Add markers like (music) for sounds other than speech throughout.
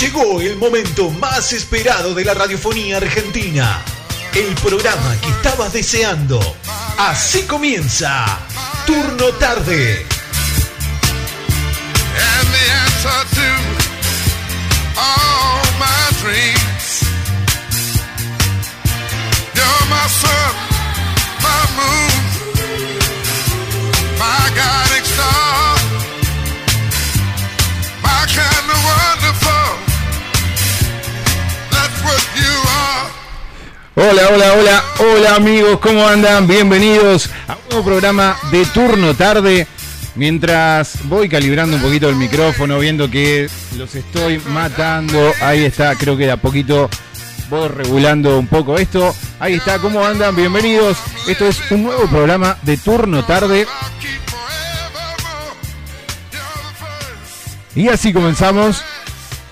Llegó el momento más esperado de la radiofonía argentina. El programa que estabas deseando. Así comienza. Turno tarde. Hola, hola, hola, hola amigos, ¿cómo andan? Bienvenidos a un nuevo programa de turno tarde. Mientras voy calibrando un poquito el micrófono, viendo que los estoy matando, ahí está, creo que de a poquito voy regulando un poco esto. Ahí está, ¿cómo andan? Bienvenidos. Esto es un nuevo programa de turno tarde. Y así comenzamos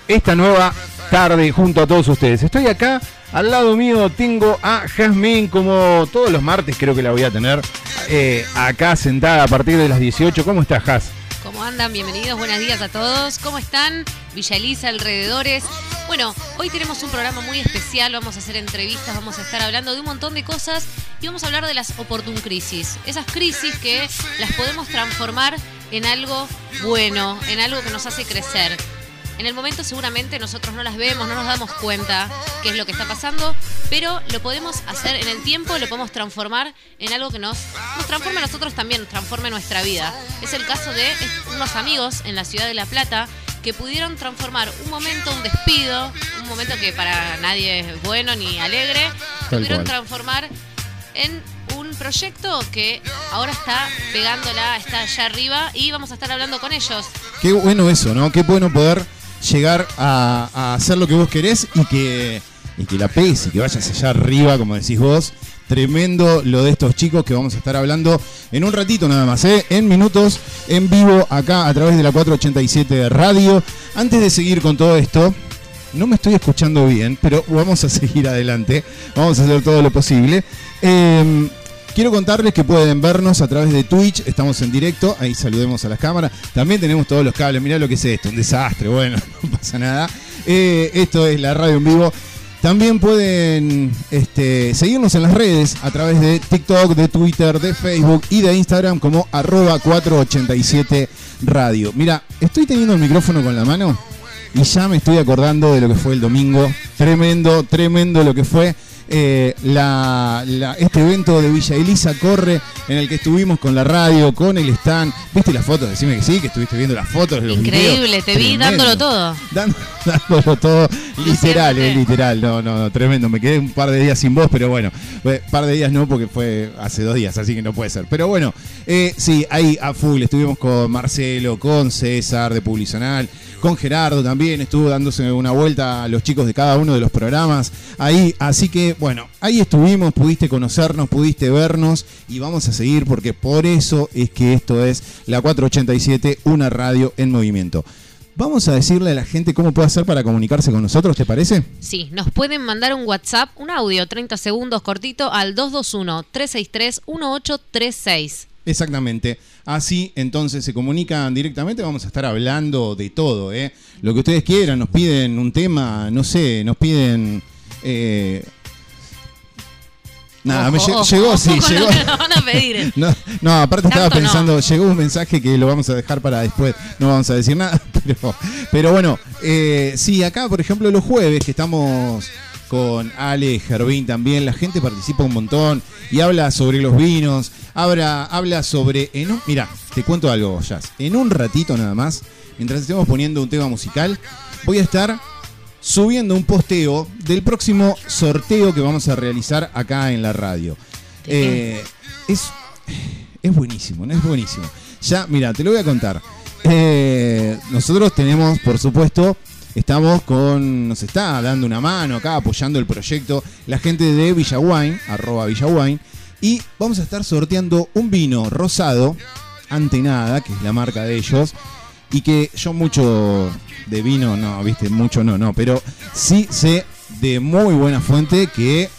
esta nueva tarde junto a todos ustedes. Estoy acá, al lado mío tengo a Jazmín, como todos los martes creo que la voy a tener, eh, acá sentada a partir de las 18. ¿Cómo estás, Jaz? ¿Cómo andan? Bienvenidos, buenos días a todos. ¿Cómo están? Villa Elisa, alrededores. Bueno, hoy tenemos un programa muy especial, vamos a hacer entrevistas, vamos a estar hablando de un montón de cosas y vamos a hablar de las oportun crisis. Esas crisis que las podemos transformar en algo bueno, en algo que nos hace crecer. En el momento seguramente nosotros no las vemos, no nos damos cuenta qué es lo que está pasando, pero lo podemos hacer en el tiempo, lo podemos transformar en algo que nos, nos transforme a nosotros también, transforme nuestra vida. Es el caso de unos amigos en la ciudad de La Plata que pudieron transformar un momento, un despido, un momento que para nadie es bueno ni alegre, pudieron transformar en un proyecto que ahora está pegándola, está allá arriba y vamos a estar hablando con ellos. Qué bueno eso, ¿no? Qué bueno poder llegar a, hacer lo que vos querés y que, y que la pegues y que vayas allá arriba, como decís vos. Tremendo lo de estos chicos que vamos a estar hablando en un ratito nada más, ¿eh? en minutos, en vivo, acá a través de la 487 de radio. Antes de seguir con todo esto, no me estoy escuchando bien, pero vamos a seguir adelante. Vamos a hacer todo lo posible. Eh, quiero contarles que pueden vernos a través de Twitch. Estamos en directo. Ahí saludemos a las cámaras. También tenemos todos los cables. Mirá lo que es esto. Un desastre. Bueno, (laughs) no pasa nada. Eh, esto es la radio en vivo. También pueden este, seguirnos en las redes a través de TikTok, de Twitter, de Facebook y de Instagram como arroba 487 radio. Mira, estoy teniendo el micrófono con la mano y ya me estoy acordando de lo que fue el domingo. Tremendo, tremendo lo que fue eh, la- la- este evento de Villa Elisa Corre en el que estuvimos con la radio, con el stand. ¿Viste las fotos? Decime que sí, que estuviste viendo las fotos. Los Increíble, videos. te vi Tremendo. dándolo todo. (laughs) Dándolo todo, literal, eh, literal. No, no, no, tremendo. Me quedé un par de días sin voz, pero bueno, un par de días no, porque fue hace dos días, así que no puede ser. Pero bueno, eh, sí, ahí a full. Estuvimos con Marcelo, con César de Publizonal, con Gerardo también. Estuvo dándose una vuelta a los chicos de cada uno de los programas. Ahí, así que bueno, ahí estuvimos, pudiste conocernos, pudiste vernos y vamos a seguir porque por eso es que esto es la 487, una radio en movimiento. Vamos a decirle a la gente cómo puede hacer para comunicarse con nosotros, ¿te parece? Sí, nos pueden mandar un WhatsApp, un audio, 30 segundos cortito, al 221-363-1836. Exactamente. Así entonces se comunican directamente. Vamos a estar hablando de todo, ¿eh? Lo que ustedes quieran. Nos piden un tema, no sé, nos piden. eh, Nada, me Ojo, lle- ojo, llegó, ojo sí, llegó. lo que nos van a pedir. (laughs) No, no, aparte estaba no. pensando, llegó un mensaje que lo vamos a dejar para después, no vamos a decir nada, (laughs) pero, pero bueno, eh, sí, acá por ejemplo los jueves que estamos con Ale, Gervín también, la gente participa un montón y habla sobre los vinos, habla, habla sobre, en un- mira, te cuento algo, Jazz, en un ratito nada más, mientras estemos poniendo un tema musical, voy a estar subiendo un posteo del próximo sorteo que vamos a realizar acá en la radio. Eh, es, es buenísimo, ¿no? Es buenísimo. Ya, mira, te lo voy a contar. Eh, nosotros tenemos, por supuesto, estamos con, nos está dando una mano acá, apoyando el proyecto, la gente de Villaguain, arroba Villaguain, y vamos a estar sorteando un vino rosado, Antenada, que es la marca de ellos, y que yo mucho de vino, no, viste, mucho no, no, pero sí sé de muy buena fuente que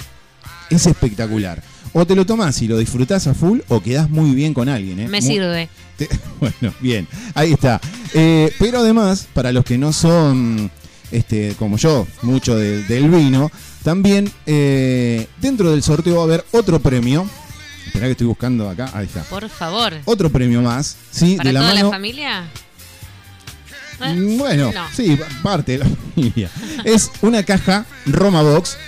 es espectacular. O te lo tomás y lo disfrutás a full o quedás muy bien con alguien. ¿eh? Me Muy- sirve. te- (laughs) bueno, bien, ahí está. Eh, pero además, para los que no son este, como yo, mucho de- del vino, también eh, dentro del sorteo va a haber otro premio. Esperá que estoy buscando acá. Ahí está. Por favor. Otro premio más, ¿sí? ¿Para de la toda mano. la familia? Bueno, No. sí, parte de la (laughs) familia. Es una caja Roma Box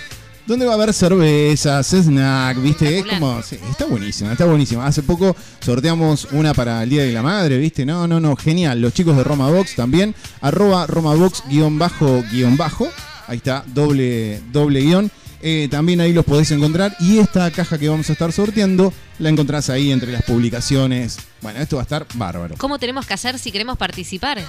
donde va a haber cervezas, snack, ¿viste? Es como, sí, está buenísima, está buenísima. Hace poco sorteamos una para el Día de la Madre, ¿viste? No, no, no, genial. Los chicos de Roma Box también, arroba Roma Box guion bajo guion bajo. Ahí está, doble, doble guion. Eh, también ahí los podés encontrar. Y esta caja que vamos a estar sorteando la encontrás ahí entre las publicaciones. Bueno, esto va a estar bárbaro. ¿Cómo tenemos que hacer si queremos participar?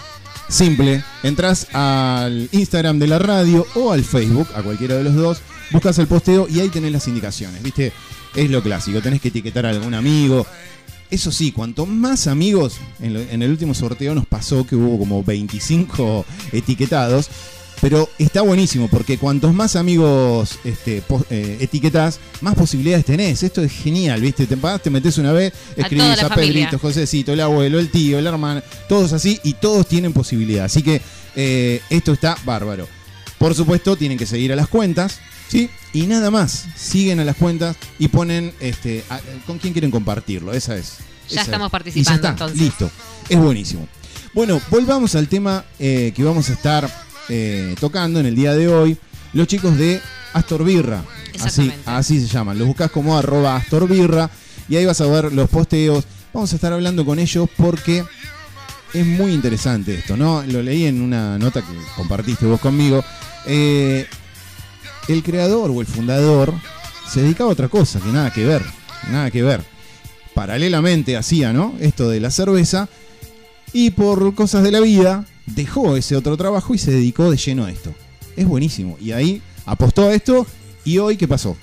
Simple, entras al Instagram de la radio o al Facebook, a cualquiera de los dos, buscas el posteo y ahí tenés las indicaciones, ¿viste? Es lo clásico, tenés que etiquetar a algún amigo. Eso sí, cuanto más amigos, en, lo- en el último sorteo nos pasó que hubo como 25 etiquetados, pero está buenísimo porque cuantos más amigos este, eh, etiquetás, más posibilidades tenés. Esto es genial, ¿viste? Te, te metes una vez, escribís a, familia. Pedrito, Josecito, el abuelo, el tío, el hermano, todos así y todos tienen posibilidad. Así que eh, esto está bárbaro. Por supuesto, tienen que seguir a las cuentas, ¿sí? Y nada más, siguen a las cuentas y ponen este, a- con quién quieren compartirlo. Esa es. Ya esa estamos es. participando, Y ya está, entonces. listo. Es buenísimo. Bueno, volvamos al tema eh, que vamos a estar eh, tocando en el día de hoy. Los chicos de Astor Birra. Así, Exactamente. así se llaman. Los buscas como arroba Astor Birra y ahí vas a ver los posteos. Vamos a estar hablando con ellos porque es muy interesante esto, ¿no? Lo leí en una nota que compartiste vos conmigo. Eh, el creador o el fundador se dedicaba a otra cosa, que nada que ver, nada que ver. Paralelamente hacía, ¿no? Esto de la cerveza y por cosas de la vida dejó ese otro trabajo y se dedicó de lleno a esto. Es buenísimo. Y ahí apostó a esto y hoy, ¿qué pasó?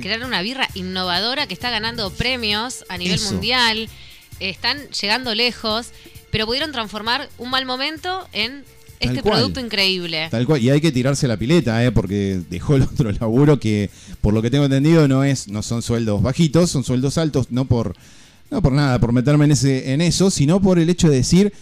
Crear una birra innovadora que está ganando premios a nivel Eso. mundial. Están llegando lejos, pero pudieron transformar un mal momento en este cual. producto increíble. Tal cual, y hay que tirarse la pileta, ¿eh? porque dejó el otro (laughs) laburo que, por lo que tengo entendido, no es, no son sueldos bajitos, son sueldos altos, no por, no por nada, por meterme en ese, en eso, sino por el hecho de decir,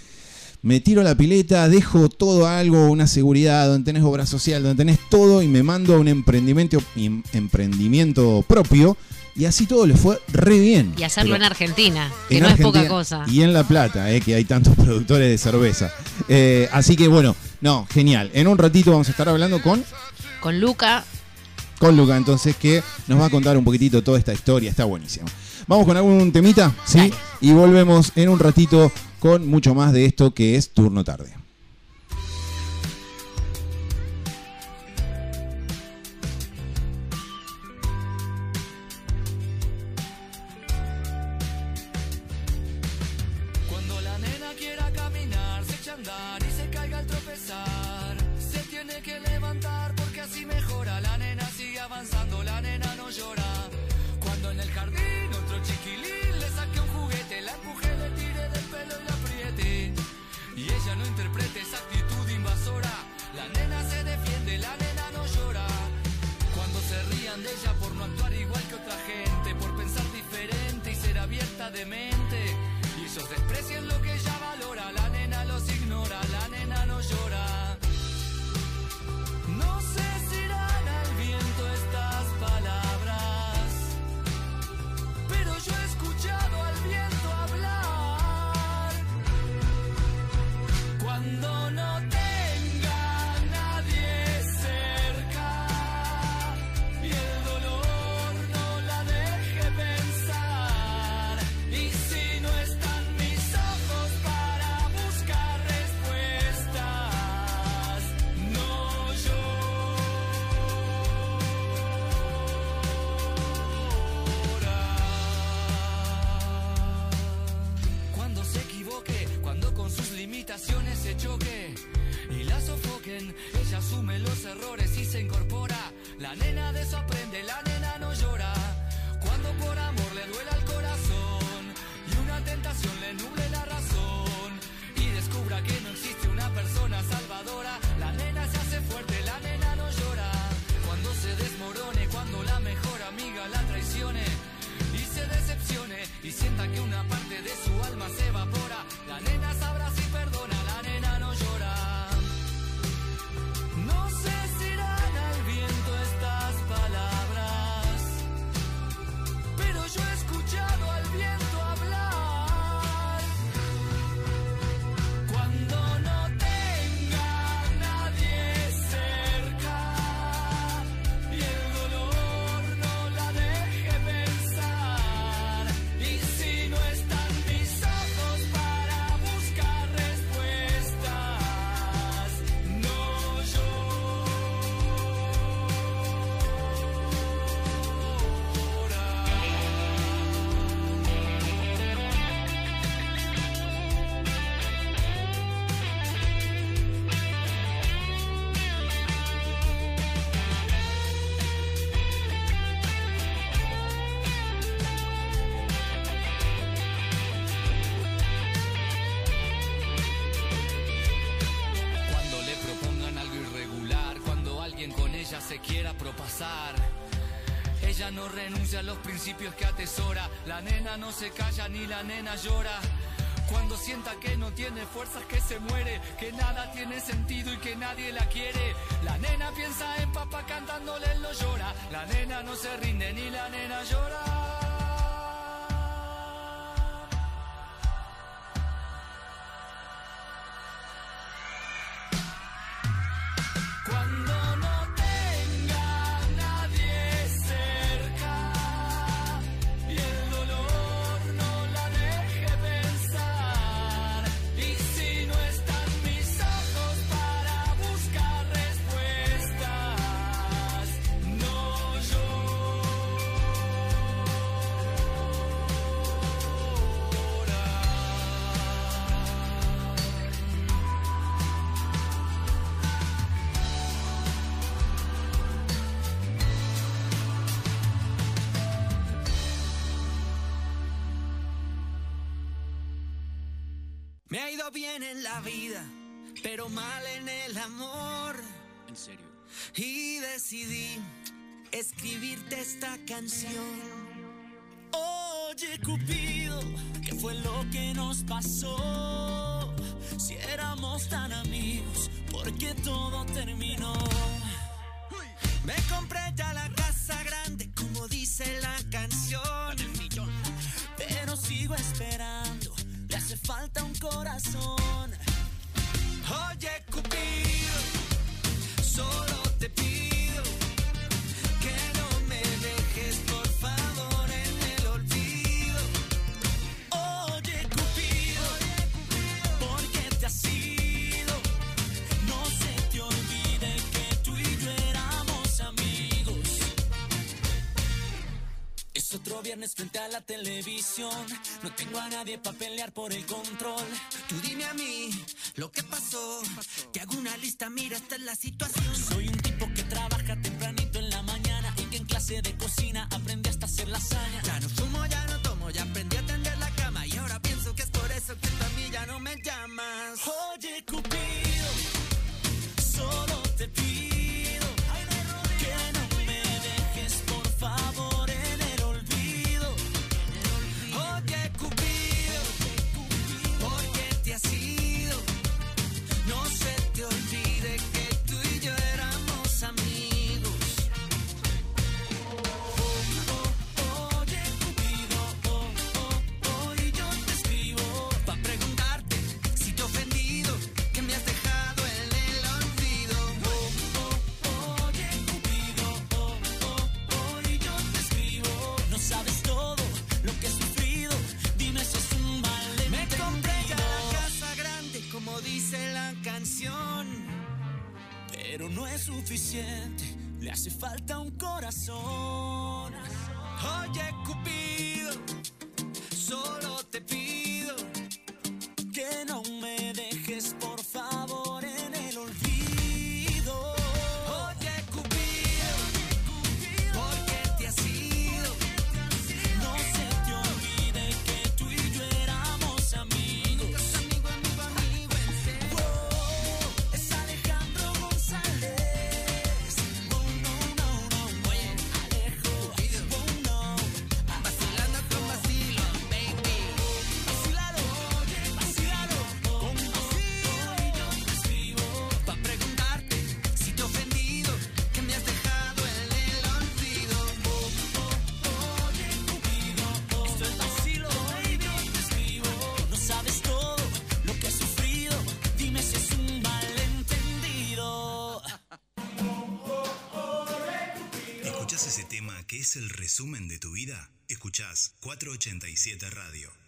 me tiro la pileta, dejo todo algo, una seguridad, donde tenés obra social, donde tenés todo, y me mando a un emprendimiento, em- emprendimiento propio, y así todo le fue re bien. Y hacerlo Pero- en Argentina, que en no es poca cosa. Y en La Plata, eh, que hay tantos (laughs) productores de cerveza. Eh, así que bueno, no, genial. En un ratito vamos a estar hablando con, Con Luca, con Luca, entonces, que nos va a contar un poquitito toda esta historia. Está buenísimo. Vamos con algún temita, ¿sí? Dale. Y volvemos en un ratito con mucho más de esto que es Turno Tarde. la quiere. La nena piensa en papá cantándole, él no llora. La nena no se rinde ni la nena llora. esta canción. Oye, Cupido, ¿qué fue lo que nos pasó? Si éramos tan amigos, porque todo terminó? Me compré ya la casa grande, como dice la canción. Pero sigo esperando, le hace falta un corazón. Oye, Cupido, solo te pido. Viernes frente a la televisión. No tengo a nadie para pelear por el control. Tú dime a mí lo que pasó. Te hago una lista, mira, esta es la situación. Soy un tipo que trabaja tempranito en la mañana y que en clase de cocina aprende hasta hacer lasaña. suficiente, le hace falta un corazón. Oye, Cupido, solo te pido que es el resumen de tu vida, escuchás 487 Radio.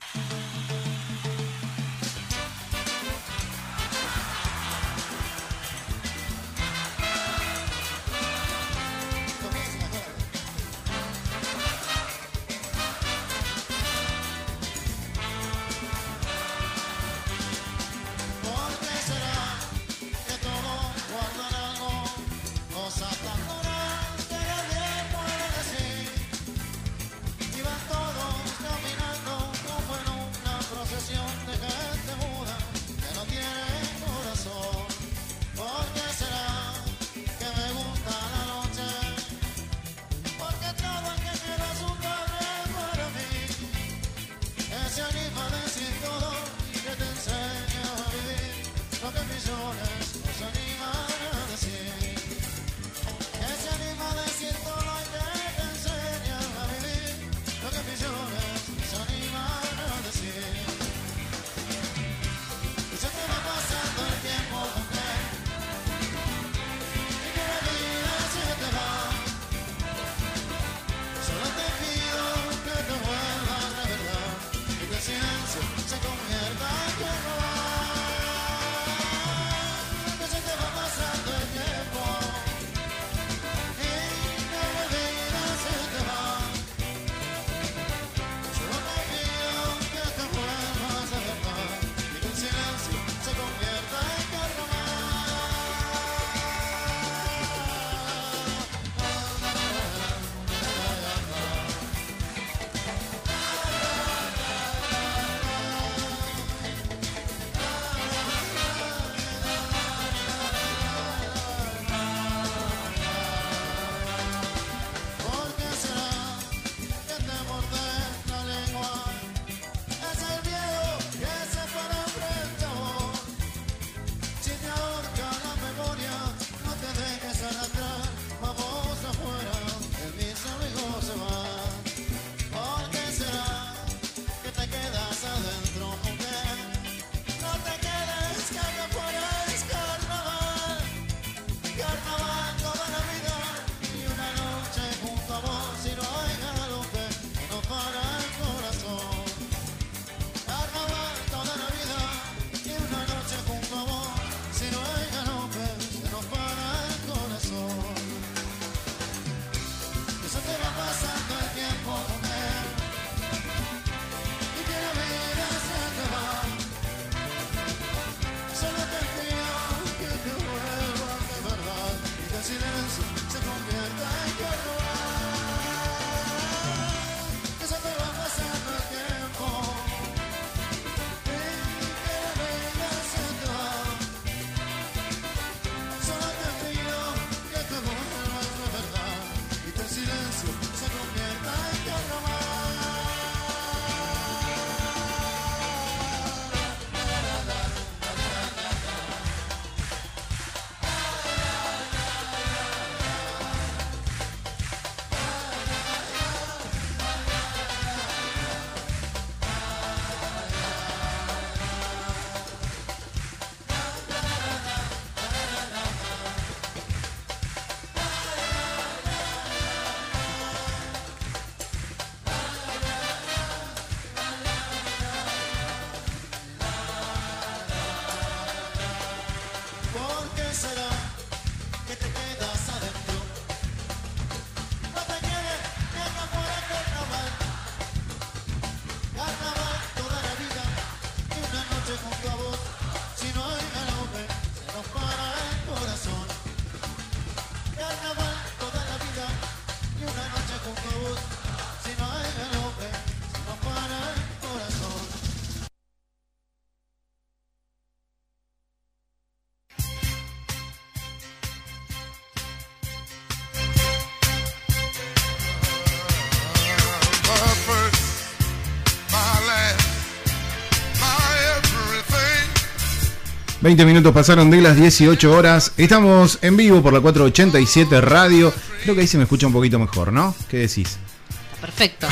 20 minutos pasaron de las 18 horas. Estamos en vivo por la 487 Radio. Creo que ahí se me escucha un poquito mejor, ¿no? ¿Qué decís? Está perfecto.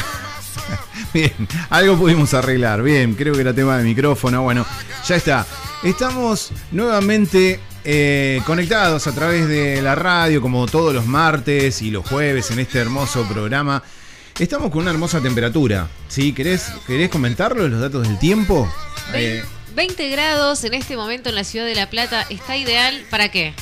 (laughs) Bien, algo pudimos arreglar. Bien, creo que era tema de micrófono. Bueno, ya está. Estamos nuevamente eh, conectados a través de la radio, como todos los martes y los jueves en este hermoso programa. Estamos con una hermosa temperatura. ¿Sí? ¿Querés, querés comentarlo, los datos del tiempo? Eh, 20 grados en este momento en la ciudad de La Plata. ¿Está ideal para qué?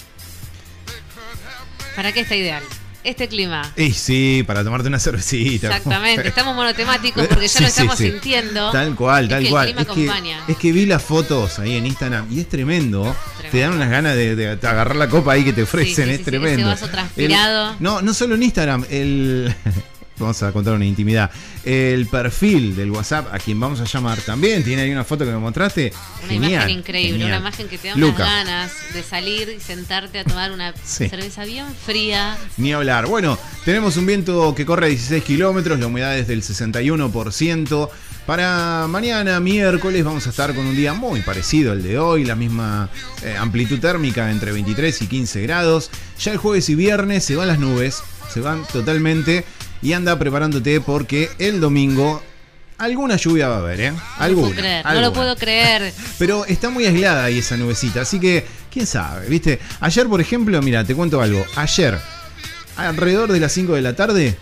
¿Para qué está ideal? Este clima. y sí, para tomarte una cervecita. Exactamente, (laughs) estamos monotemáticos porque ya lo Sí, estamos sí. sintiendo. Tal cual, Es tal que cual. El clima es, que, es que vi las fotos ahí en Instagram y es tremendo. Te dan unas ganas de, de agarrar la copa ahí que te ofrecen, es tremendo. ese vaso transpirado. El- no, no solo en Instagram, el. (laughs) Vamos a contar una intimidad. El perfil del WhatsApp, a quien vamos a llamar, también tiene ahí una foto que me mostraste. Una Genial, imagen increíble, genial. una imagen que te da unas ganas de salir y sentarte a tomar una Sí. cerveza bien fría. Ni hablar. Bueno, tenemos un viento que corre a 16 kilómetros, la humedad es del 61%. Para mañana, miércoles, vamos a estar con un día muy parecido al de hoy, la misma eh, amplitud térmica entre 23 y 15 grados. Ya el jueves y viernes se van las nubes, se van totalmente y anda preparándote porque el domingo alguna lluvia va a haber, ¿eh? No lo Alguna. puedo creer, no lo puedo creer. Pero está muy aislada ahí esa nubecita, así que, quién sabe, ¿viste? Ayer, por ejemplo, mira, te cuento algo. Ayer, alrededor de las 5 de la tarde,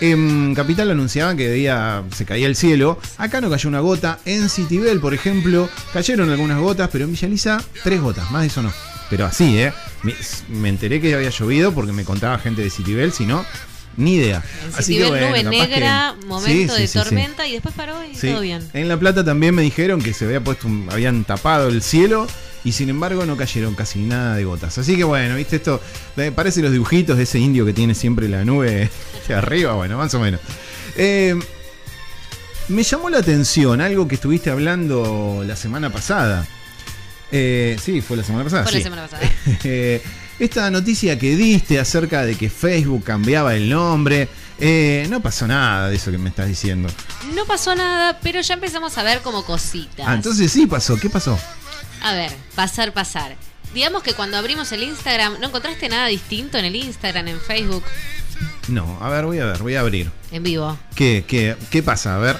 en Capital anunciaban que día se caía el cielo. Acá no cayó una gota. En Citibel, por ejemplo, cayeron algunas gotas, pero en Villa Elisa, tres gotas, más de eso no. Pero así, ¿eh? Me, me enteré que había llovido porque me contaba gente de Citibel, si no, ni idea. En Así bueno, nube que- negra, Sí, momento sí, de sí, sí. tormenta y después paró y Sí. todo bien. En La Plata también me dijeron que se había puesto, un- habían tapado el cielo y sin embargo no cayeron casi nada de gotas. Así que bueno, viste esto, me parece los dibujitos de ese indio que tiene siempre la nube (laughs) de arriba, bueno, más o menos. Eh, me llamó la atención algo que estuviste hablando la semana pasada. Eh, sí, fue la semana pasada. Fue la semana pasada. (laughs) Esta noticia que diste acerca de que Facebook cambiaba el nombre, eh, no pasó nada de eso que me estás diciendo. No pasó nada, pero ya empezamos a ver como cositas. Ah, entonces sí pasó. ¿Qué pasó? A ver, pasar, pasar. Digamos que cuando abrimos el Instagram, ¿no encontraste nada distinto en el Instagram, en Facebook, No, a ver, voy a ver, voy a abrir. en vivo? ¿Qué, qué, qué pasa? A ver.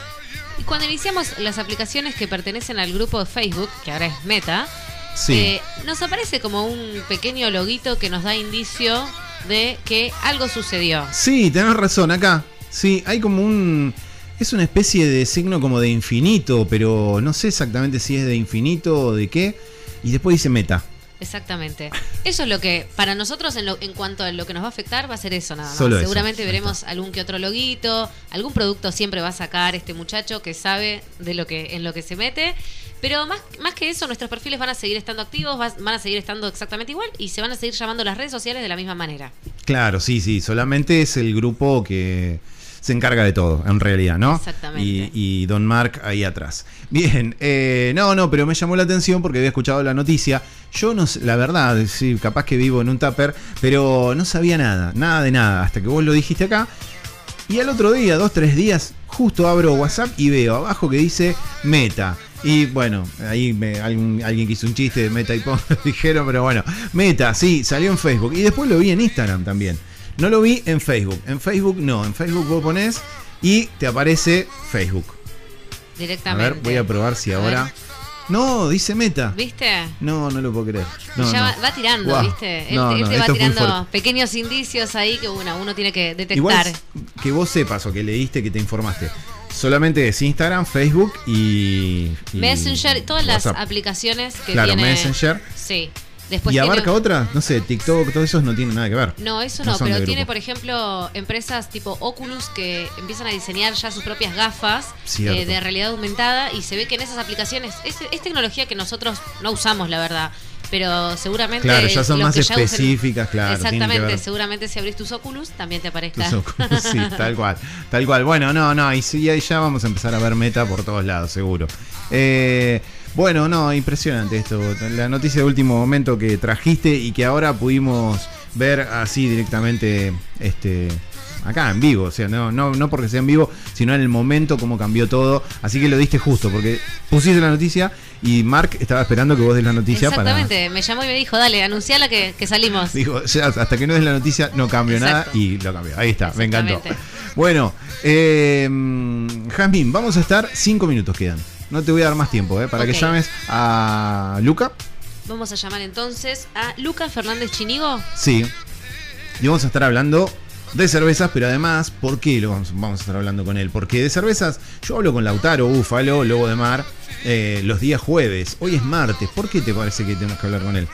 Y cuando iniciamos las aplicaciones que pertenecen al grupo de Facebook, que ahora es Meta, Sí. eh, nos aparece como un pequeño loguito que nos da indicio de que algo sucedió. Sí, tenés razón, acá. Sí, hay como un... Es una especie de signo como de infinito, pero no sé exactamente si es de infinito o de qué. Y después dice meta. Exactamente. Eso es lo que, para nosotros, en, lo- en cuanto a lo que nos va a afectar, va a ser eso nada más. Solo. Seguramente veremos algún que otro loguito, algún producto siempre va a sacar este muchacho que sabe de lo que, en lo que se mete. Pero más, más que eso, nuestros perfiles van a seguir estando activos, van a seguir estando exactamente igual y se van a seguir llamando las redes sociales de la misma manera. Claro, sí, sí. Solamente es el grupo que se encarga de todo, en realidad, ¿no? Exactamente. Y, y Don Mark ahí atrás. Bien, eh, no, no, pero me llamó la atención porque había escuchado la noticia. Yo no sé, la verdad, sí, capaz que vivo en un tupper, pero no sabía nada, nada de nada, hasta que vos lo dijiste acá. Y al otro día, dos, tres días, justo abro WhatsApp y veo abajo que dice Meta. Y bueno, ahí me- algún- alguien que hizo un chiste de Meta y Pong, (laughs) dijeron, pero bueno, Meta, sí, salió en Facebook. Y después lo vi en Instagram también. No lo vi en Facebook. En Facebook no, en Facebook vos ponés y te aparece Facebook. A Directamente. ver, voy a probar si A ahora... ver. No, dice Meta. ¿Viste? No, no lo puedo creer. No, ya no. va, va tirando. ¿viste? Él, No, él no, te va tirando pequeños indicios ahí que bueno, uno tiene que detectar. Igual que vos sepas o que leíste que te informaste. Solamente es Instagram, Facebook y. y Messenger, todas las aplicaciones que Claro, tiene. Messenger. Sí. Después ¿Y tiene- abarca otra? No sé, TikTok, todo eso no tiene nada que ver. No, eso no, pero tiene, por ejemplo, empresas tipo Oculus que empiezan a diseñar ya sus propias gafas eh, de realidad aumentada y se ve que en esas aplicaciones es, es tecnología que nosotros no usamos, la verdad. Pero seguramente. Claro, ya son más específicas, claro, Exactamente, seguramente si abrís tus Oculus también te aparezca. Tus ojos, (laughs) sí, tal cual, tal cual. Bueno, no, no, y sí, ahí ya vamos a empezar a ver meta por todos lados, seguro. Eh, bueno, no, impresionante esto. La noticia de último momento que trajiste y que ahora pudimos ver así directamente, este, acá en vivo, o sea, no, no, no porque sea en vivo, sino en el momento como cambió todo. Así que lo diste justo, porque pusiste la noticia y Mark estaba esperando que vos des la noticia para. Exactamente, me llamó y me dijo, dale, anunciala que, que salimos. Dijo, ya, hasta que no des la noticia no cambio nada y lo cambió. Ahí está, me encantó. Bueno, eh, Jazmín, vamos a estar cinco minutos quedan. No te voy a dar más tiempo, ¿eh? Para que llames a Luca. Vamos a llamar entonces a Lucas Fernández Chinigo. Sí. Y vamos a estar hablando de cervezas, pero además, ¿por qué lo vamos, vamos a estar hablando con él? Porque de cervezas, yo hablo con Lautaro, Búfalo, Lobo de Mar, eh, los días jueves. Hoy es martes. ¿Por qué te parece que tenemos que hablar con él?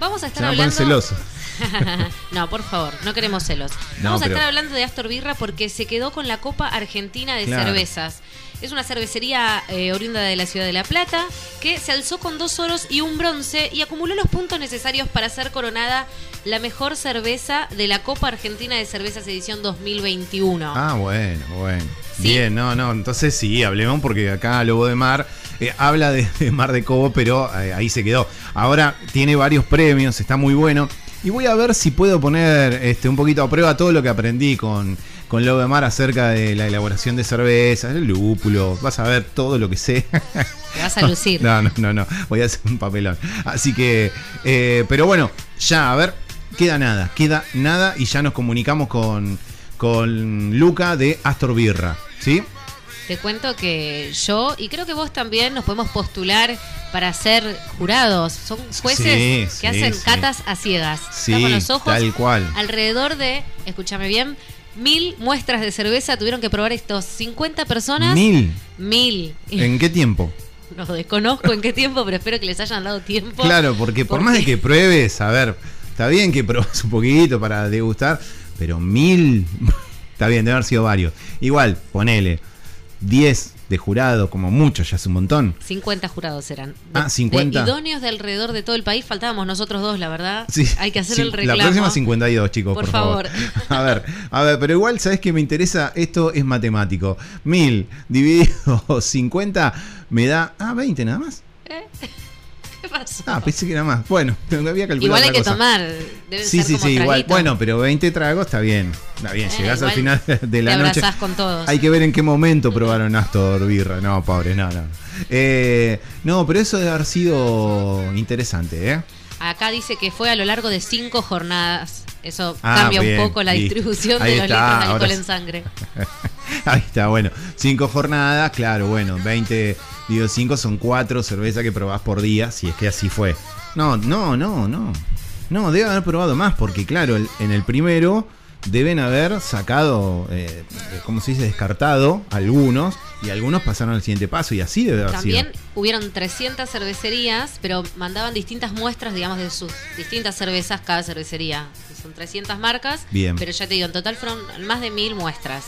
Vamos a estar hablando. celosos. (laughs) no, por favor, no queremos celos. No, Vamos a pero- estar hablando de Astor Birra porque se quedó con la Copa Argentina de Claro. Cervezas. Es una cervecería eh, oriunda de la ciudad de La Plata que se alzó con dos oros y un bronce y acumuló los puntos necesarios para ser coronada la mejor cerveza de la Copa Argentina de Cervezas edición 2021. Ah, bueno, bueno. Sí. Bien, no, no, entonces sí, hablemos porque acá Lobo de Mar eh, habla de, de Mar de Cobo, pero eh, ahí se quedó. Ahora tiene varios premios, está muy bueno. Y voy a ver si puedo poner este, un poquito a prueba todo lo que aprendí con, con Lobo de Mar acerca de la elaboración de cervezas, el lúpulo, vas a ver todo lo que sé. Te vas a lucir. (laughs) No, no, no, no. Voy a hacer un papelón. Así que, eh, pero bueno, ya, a ver, queda nada, queda nada y ya nos comunicamos con, con Luca de Astor Birra, ¿sí? Te cuento que yo, y creo que vos también, nos podemos postular para ser jurados. Son jueces Sí, que sí, hacen sí. catas a ciegas. Sí, Tapan los ojos. tal cual. Alrededor de, escúchame bien, mil muestras de cerveza tuvieron que probar estos 50 personas. Mil. Mil. ¿En qué tiempo? (laughs) No desconozco en qué tiempo, pero espero que les hayan dado tiempo. Claro, porque por más de que pruebes, a ver, está bien que probes un poquito para degustar, pero mil, (laughs) está bien, debe haber sido varios. Igual, ponele 10 de jurado, como mucho, ya es un montón. 50 jurados eran. De- Ah, 50. De idóneos de alrededor de todo el país. Faltábamos nosotros dos, la verdad. Sí, Hay que hacer sí, el reclamo. La próxima 52, chicos, por, Por favor. favor. (laughs) A ver, a ver, pero igual, ¿sabes qué me interesa? Esto es matemático. 1000 dividido (laughs) 50 me da. Ah, 20 nada más. ¿Qué pasó? Ah, pensé que era más. Bueno, (laughs) había calculado. Igual hay otra que cosa. tomar. Sí, ser sí, como sí, igual. Bueno, pero 20 tragos está bien. Está bien, Eh, llegás al final (laughs) de la te noche. con todos. Hay que ver en qué momento probaron Astor Birra. No, pobre, no, no. Eh, no, pero eso debe haber sido interesante, ¿eh? Acá dice que fue a lo largo de cinco jornadas. Eso Ah, cambia bien, un poco la distribución de los está, litros de alcohol en sangre. (laughs) Ahí está, bueno. Cinco jornadas, claro, bueno. 20 dividido 5 son cuatro cervezas que probás por día, si es que así fue. No, no, no, no. No, debe haber probado más, porque claro, en el primero deben haber sacado, eh, ¿cómo se dice? Descartado algunos y algunos pasaron al siguiente paso y así debe haber También sido. hubieron 300 cervecerías, pero mandaban distintas muestras, digamos, de sus distintas cervezas cada cervecería. Son 300 marcas, Bien. pero ya te digo, en total fueron más de mil muestras.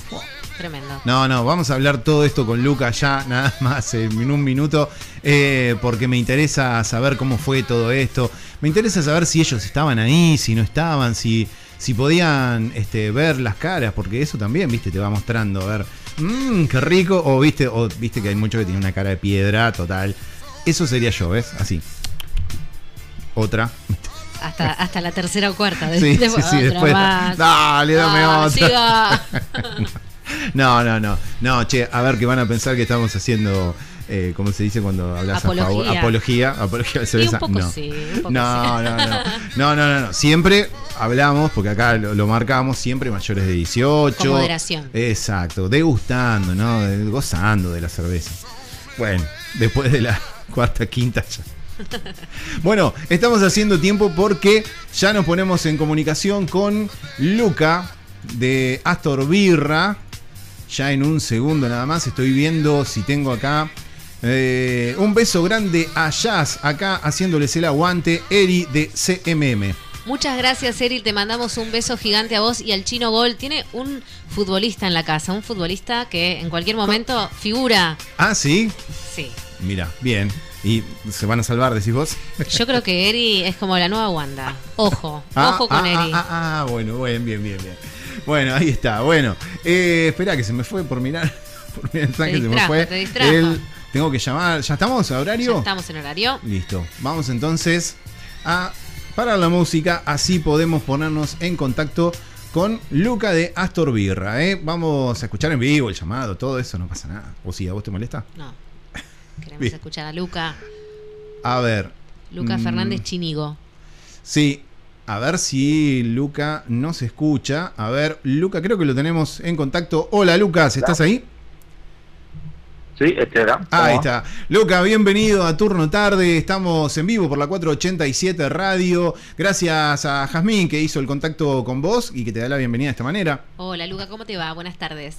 Tremendo. No, no, vamos a hablar todo esto con Luca ya, (laughs) nada más en un minuto, eh, porque me interesa saber cómo fue todo esto. Me interesa saber si ellos estaban ahí, si no estaban, si, si podían este, ver las caras, porque eso también, viste, te va mostrando, a ver, mmm, qué rico, o viste, o viste que hay muchos que tienen una cara de piedra, total. Eso sería yo, ¿ves? Así. Otra. (laughs) Hasta, hasta la tercera o cuarta. de- Sí, de- sí, sí, otra después. más. Dale, dame Ah, otra. siga. (laughs) No, no, no. No, che, a ver que van a pensar que estamos haciendo, eh, ¿cómo se dice cuando hablas a favor? Apología. Apología. Apología de cerveza. un poco no. sí, un (laughs) poco no, sí. no, no, no, no, no, no. Siempre hablamos, porque acá lo, lo marcamos, siempre mayores de 18. Con moderación. Exacto, degustando, ¿no? Gozando de la cerveza. Bueno, después de la cuarta, quinta ya. (laughs) Bueno, estamos haciendo tiempo porque ya nos ponemos en comunicación con Luca de Astor Birra. Ya en un segundo nada más estoy viendo si tengo acá. eh, un beso grande a Jazz, acá haciéndoles el aguante, Eri de CMM. Muchas gracias, Eril. Te mandamos un beso gigante a vos y al Chino Gol. Tiene un futbolista en la casa, un futbolista que en cualquier momento figura. Ah, sí. Sí. Mira, bien. ¿Y se van a salvar, decís vos? Yo creo que Eri es como la nueva Wanda. Ojo, Ah, ojo con ah, Eri. Ah, ah, bueno, bien, bien, bien, bien. Bueno, ahí está. Bueno, eh, espera que se me fue por mirar. (laughs) Por mirar el se me fue. te. El- tengo que llamar. ¿Ya estamos a horario? Ya estamos en horario. Listo. Vamos entonces a parar la música. Así podemos ponernos en contacto con Luca de Astor Birra. ¿eh? Vamos a escuchar en vivo el llamado, todo eso, no pasa nada. ¿O sí, a vos te molesta? No. Queremos Bien. escuchar a Luca. A ver. Luca mm, Fernández Chinigo. Sí, a ver si Luca nos escucha. A ver, Luca, creo que lo tenemos en contacto. Hola, Lucas, ¿estás ahí? Sí, este era. Ahí está. Luca, bienvenido a Turno Tarde. Estamos en vivo por la 487 Radio. Gracias a Jazmín que hizo el contacto con vos y que te da la bienvenida de esta manera. Hola Luca, ¿cómo te va? Buenas tardes.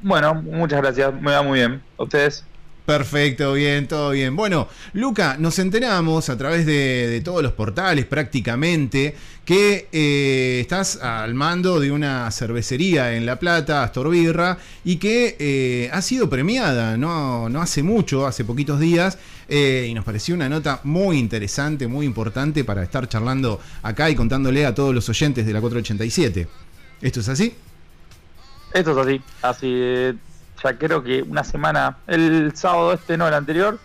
Bueno, muchas gracias, me va muy bien. ¿A ustedes? Perfecto, bien, todo bien. Bueno, Luca, nos enteramos a través de, todos los portales prácticamente que eh, estás al mando de una cervecería en La Plata, Astor Birra, y que eh, ha sido premiada no, no hace mucho, hace poquitos días, eh, y nos pareció una nota muy interesante, muy importante para estar charlando acá y contándole a todos los oyentes de la 487. ¿Esto es así? Esto es así. Así, ya creo que una semana, el sábado este, no, el anterior,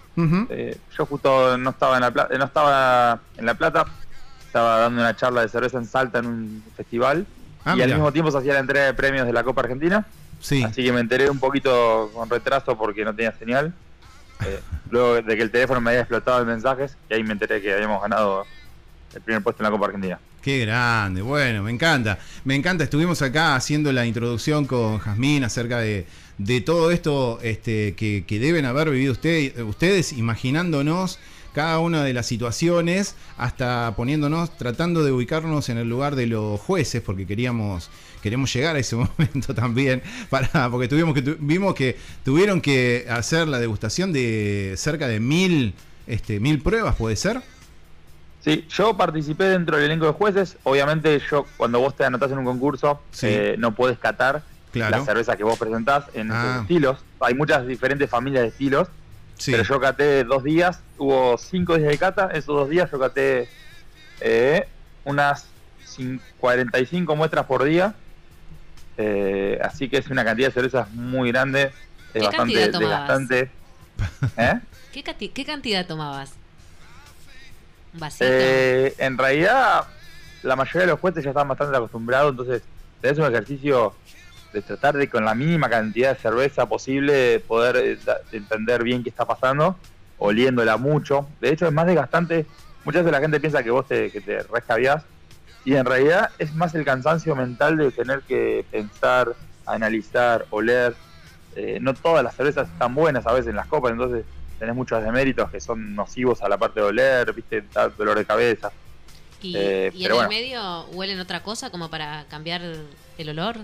eh, yo justo no estaba en la Plata, no estaba en La Plata, estaba dando una charla de cerveza en Salta en un festival Ah, y al mismo tiempo se hacía la entrega de premios de la Copa Argentina. Sí. Así que me enteré un poquito con retraso porque no tenía señal. Eh, (laughs) luego de que el teléfono me había explotado en mensajes y ahí me enteré que habíamos ganado el primer puesto en la Copa Argentina. Qué grande, bueno, me encanta. Me encanta, estuvimos acá haciendo la introducción con Jazmín acerca de, de todo esto este, que, que deben haber vivido usted- ustedes, imaginándonos cada una de las situaciones, hasta poniéndonos, tratando de ubicarnos en el lugar de los jueces, porque queríamos, queremos llegar a ese (laughs) momento también, para, porque tuvimos que, vimos que tuvieron que hacer la degustación de cerca de mil, este, mil pruebas, ¿puede ser? Sí, yo participé dentro del elenco de jueces. Obviamente, yo cuando vos te anotás en un concurso, Sí. eh, no podés catar Claro. la cerveza que vos presentás en Ah. esos estilos. Hay muchas diferentes familias de estilos, Sí. pero yo caté dos días, hubo cinco días de cata. Esos dos días yo caté eh, unas cin- 45 muestras por día. Eh, así que es una cantidad de cervezas muy grande, es ¿Qué bastante desgastante. (laughs) ¿Eh? ¿Qué, cati- qué cantidad tomabas? ¿Un vasito? Eh, en realidad, la mayoría de los jueces ya están bastante acostumbrados, entonces es un ejercicio de tratar de con la mínima cantidad de cerveza posible poder eh, entender bien qué está pasando, oliéndola mucho. De hecho, es más desgastante. Muchas veces la gente piensa que vos te, que te rescabiás y en realidad es más el cansancio mental de tener que pensar, analizar, oler. Eh, no todas las cervezas están buenas a veces en las copas, entonces tenés muchos deméritos que son nocivos a la parte de oler, viste, da dolor de cabeza. ¿Y, eh, y en el medio huelen otra cosa como para cambiar el olor?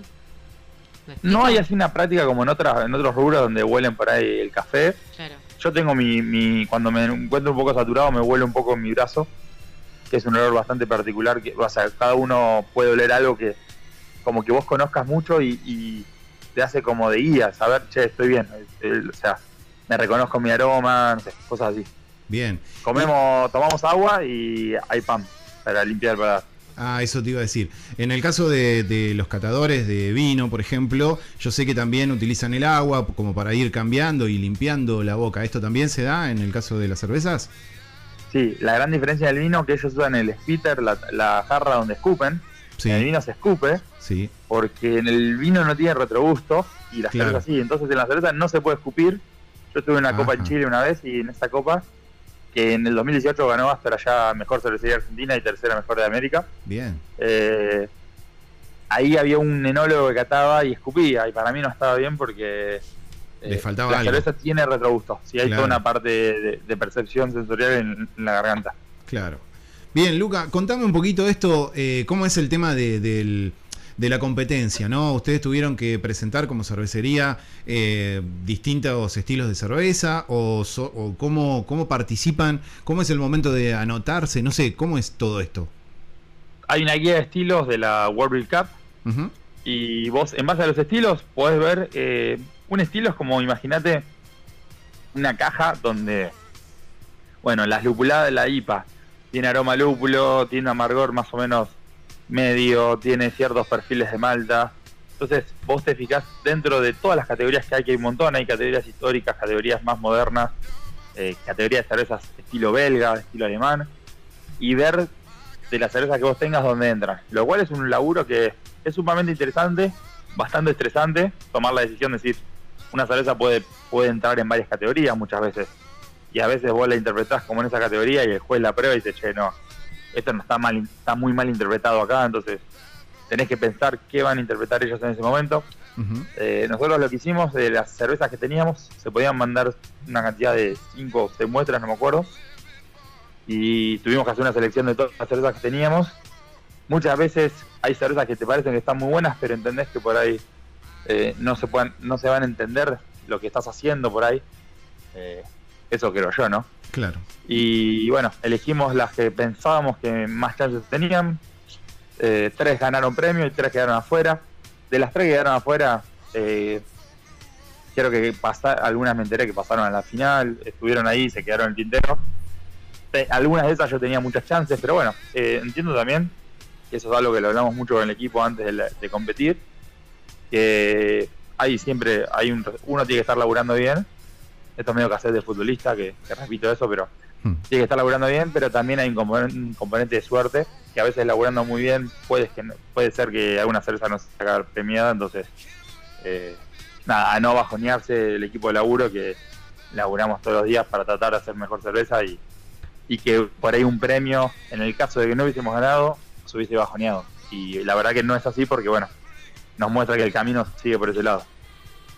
No hay así una práctica como en otras en otros rubros donde huelen por ahí el café. Claro. Yo tengo mi, mi cuando me encuentro un poco saturado me huele un poco en mi brazo, que es un olor bastante particular que o sea, cada uno puede oler algo que como que vos conozcas mucho y, y te hace como de guía, saber, che, estoy bien, El- o sea, me reconozco mi aroma, no sé, cosas así. Bien. Comemos, tomamos agua y hay pan para limpiar el paladar. Ah, eso te iba a decir. En el caso de, de los catadores de vino, por ejemplo, yo sé que también utilizan el agua como para ir cambiando y limpiando la boca. ¿Esto también se da en el caso de las cervezas? Sí, la gran diferencia del vino que ellos usan el spitter, la, la jarra donde escupen. Sí. En el vino se escupe Sí. porque en el vino no tiene retrogusto y la Claro. cerveza sí. Entonces en la cerveza no se puede escupir. Yo estuve en una copa en. Chile una vez y en esta copa, que en el 2018 ganó hasta allá mejor cervecería argentina y tercera mejor de América. Bien. eh, ahí había un enólogo que cataba y escupía y para mí no estaba bien porque eh, Le faltaba la algo. cerveza tiene retrogusto. Si hay Claro. toda una parte de, de percepción sensorial en- en la garganta. Claro. Bien, Luca, contame un poquito esto, eh, cómo es el tema de, del- de la competencia, ¿no? Ustedes tuvieron que presentar como cervecería eh, distintos estilos de cerveza o, so- o cómo, cómo participan, cómo es el momento de anotarse, no sé, cómo es todo esto. Hay una guía de estilos de la World Beer Cup y vos en base a los estilos podés ver eh, un estilo es como imagínate una caja donde bueno las lupuladas de la IPA tiene aroma lúpulo tiene amargor más o menos medio tiene ciertos perfiles de malta. Entonces vos te fijás dentro de todas las categorías que hay que hay un montón. Hay categorías históricas categorías más modernas eh, categorías de cervezas estilo belga estilo alemán. Y ver de la cerveza que vos tengas dónde entran lo cual es un laburo que es sumamente interesante, bastante estresante tomar la decisión de decir, una cerveza puede, puede entrar en varias categorías muchas veces. Y a veces vos la interpretás como en esa categoría y el juez la prueba y dice, che, no, esto no está mal, está muy mal interpretado acá, entonces tenés que pensar qué van a interpretar ellos en ese momento. Eh, nosotros lo que hicimos de las cervezas que teníamos, se podían mandar una cantidad de 5 o 6 muestras, no me acuerdo. Y tuvimos que hacer una selección de todas las cervezas que teníamos. Muchas veces hay cervezas que te parecen que están muy buenas, pero entendés que por ahí eh, no, se puedan, no se van a entender lo que estás haciendo por ahí. Eh, eso creo yo, ¿no? Claro. Y bueno, elegimos las que pensábamos que más chances tenían. Eh, tres ganaron premio y tres quedaron afuera. De las tres que quedaron afuera, eh, creo que pasa, algunas me enteré que pasaron a la final, estuvieron ahí, se quedaron en el tintero. Te- algunas de esas yo tenía muchas chances, pero bueno, eh, entiendo también, y eso es algo que lo hablamos mucho con el equipo antes de, la- de competir, que hay siempre, hay un, uno tiene que estar laburando bien. Esto es medio que hacer de futbolista, que, que repito eso, pero Hmm. tiene que estar laburando bien, pero también hay un componente, un componente de suerte, que a veces laburando muy bien puede, que puede ser que alguna cerveza no se saca premiada, entonces, eh, nada, a no bajonearse el equipo de laburo, que laburamos todos los días para tratar de hacer mejor cerveza y, y que por ahí un premio, en el caso de que no hubiésemos ganado, se hubiese bajoneado. Y la verdad que no es así porque, bueno, nos muestra que el camino sigue por ese lado.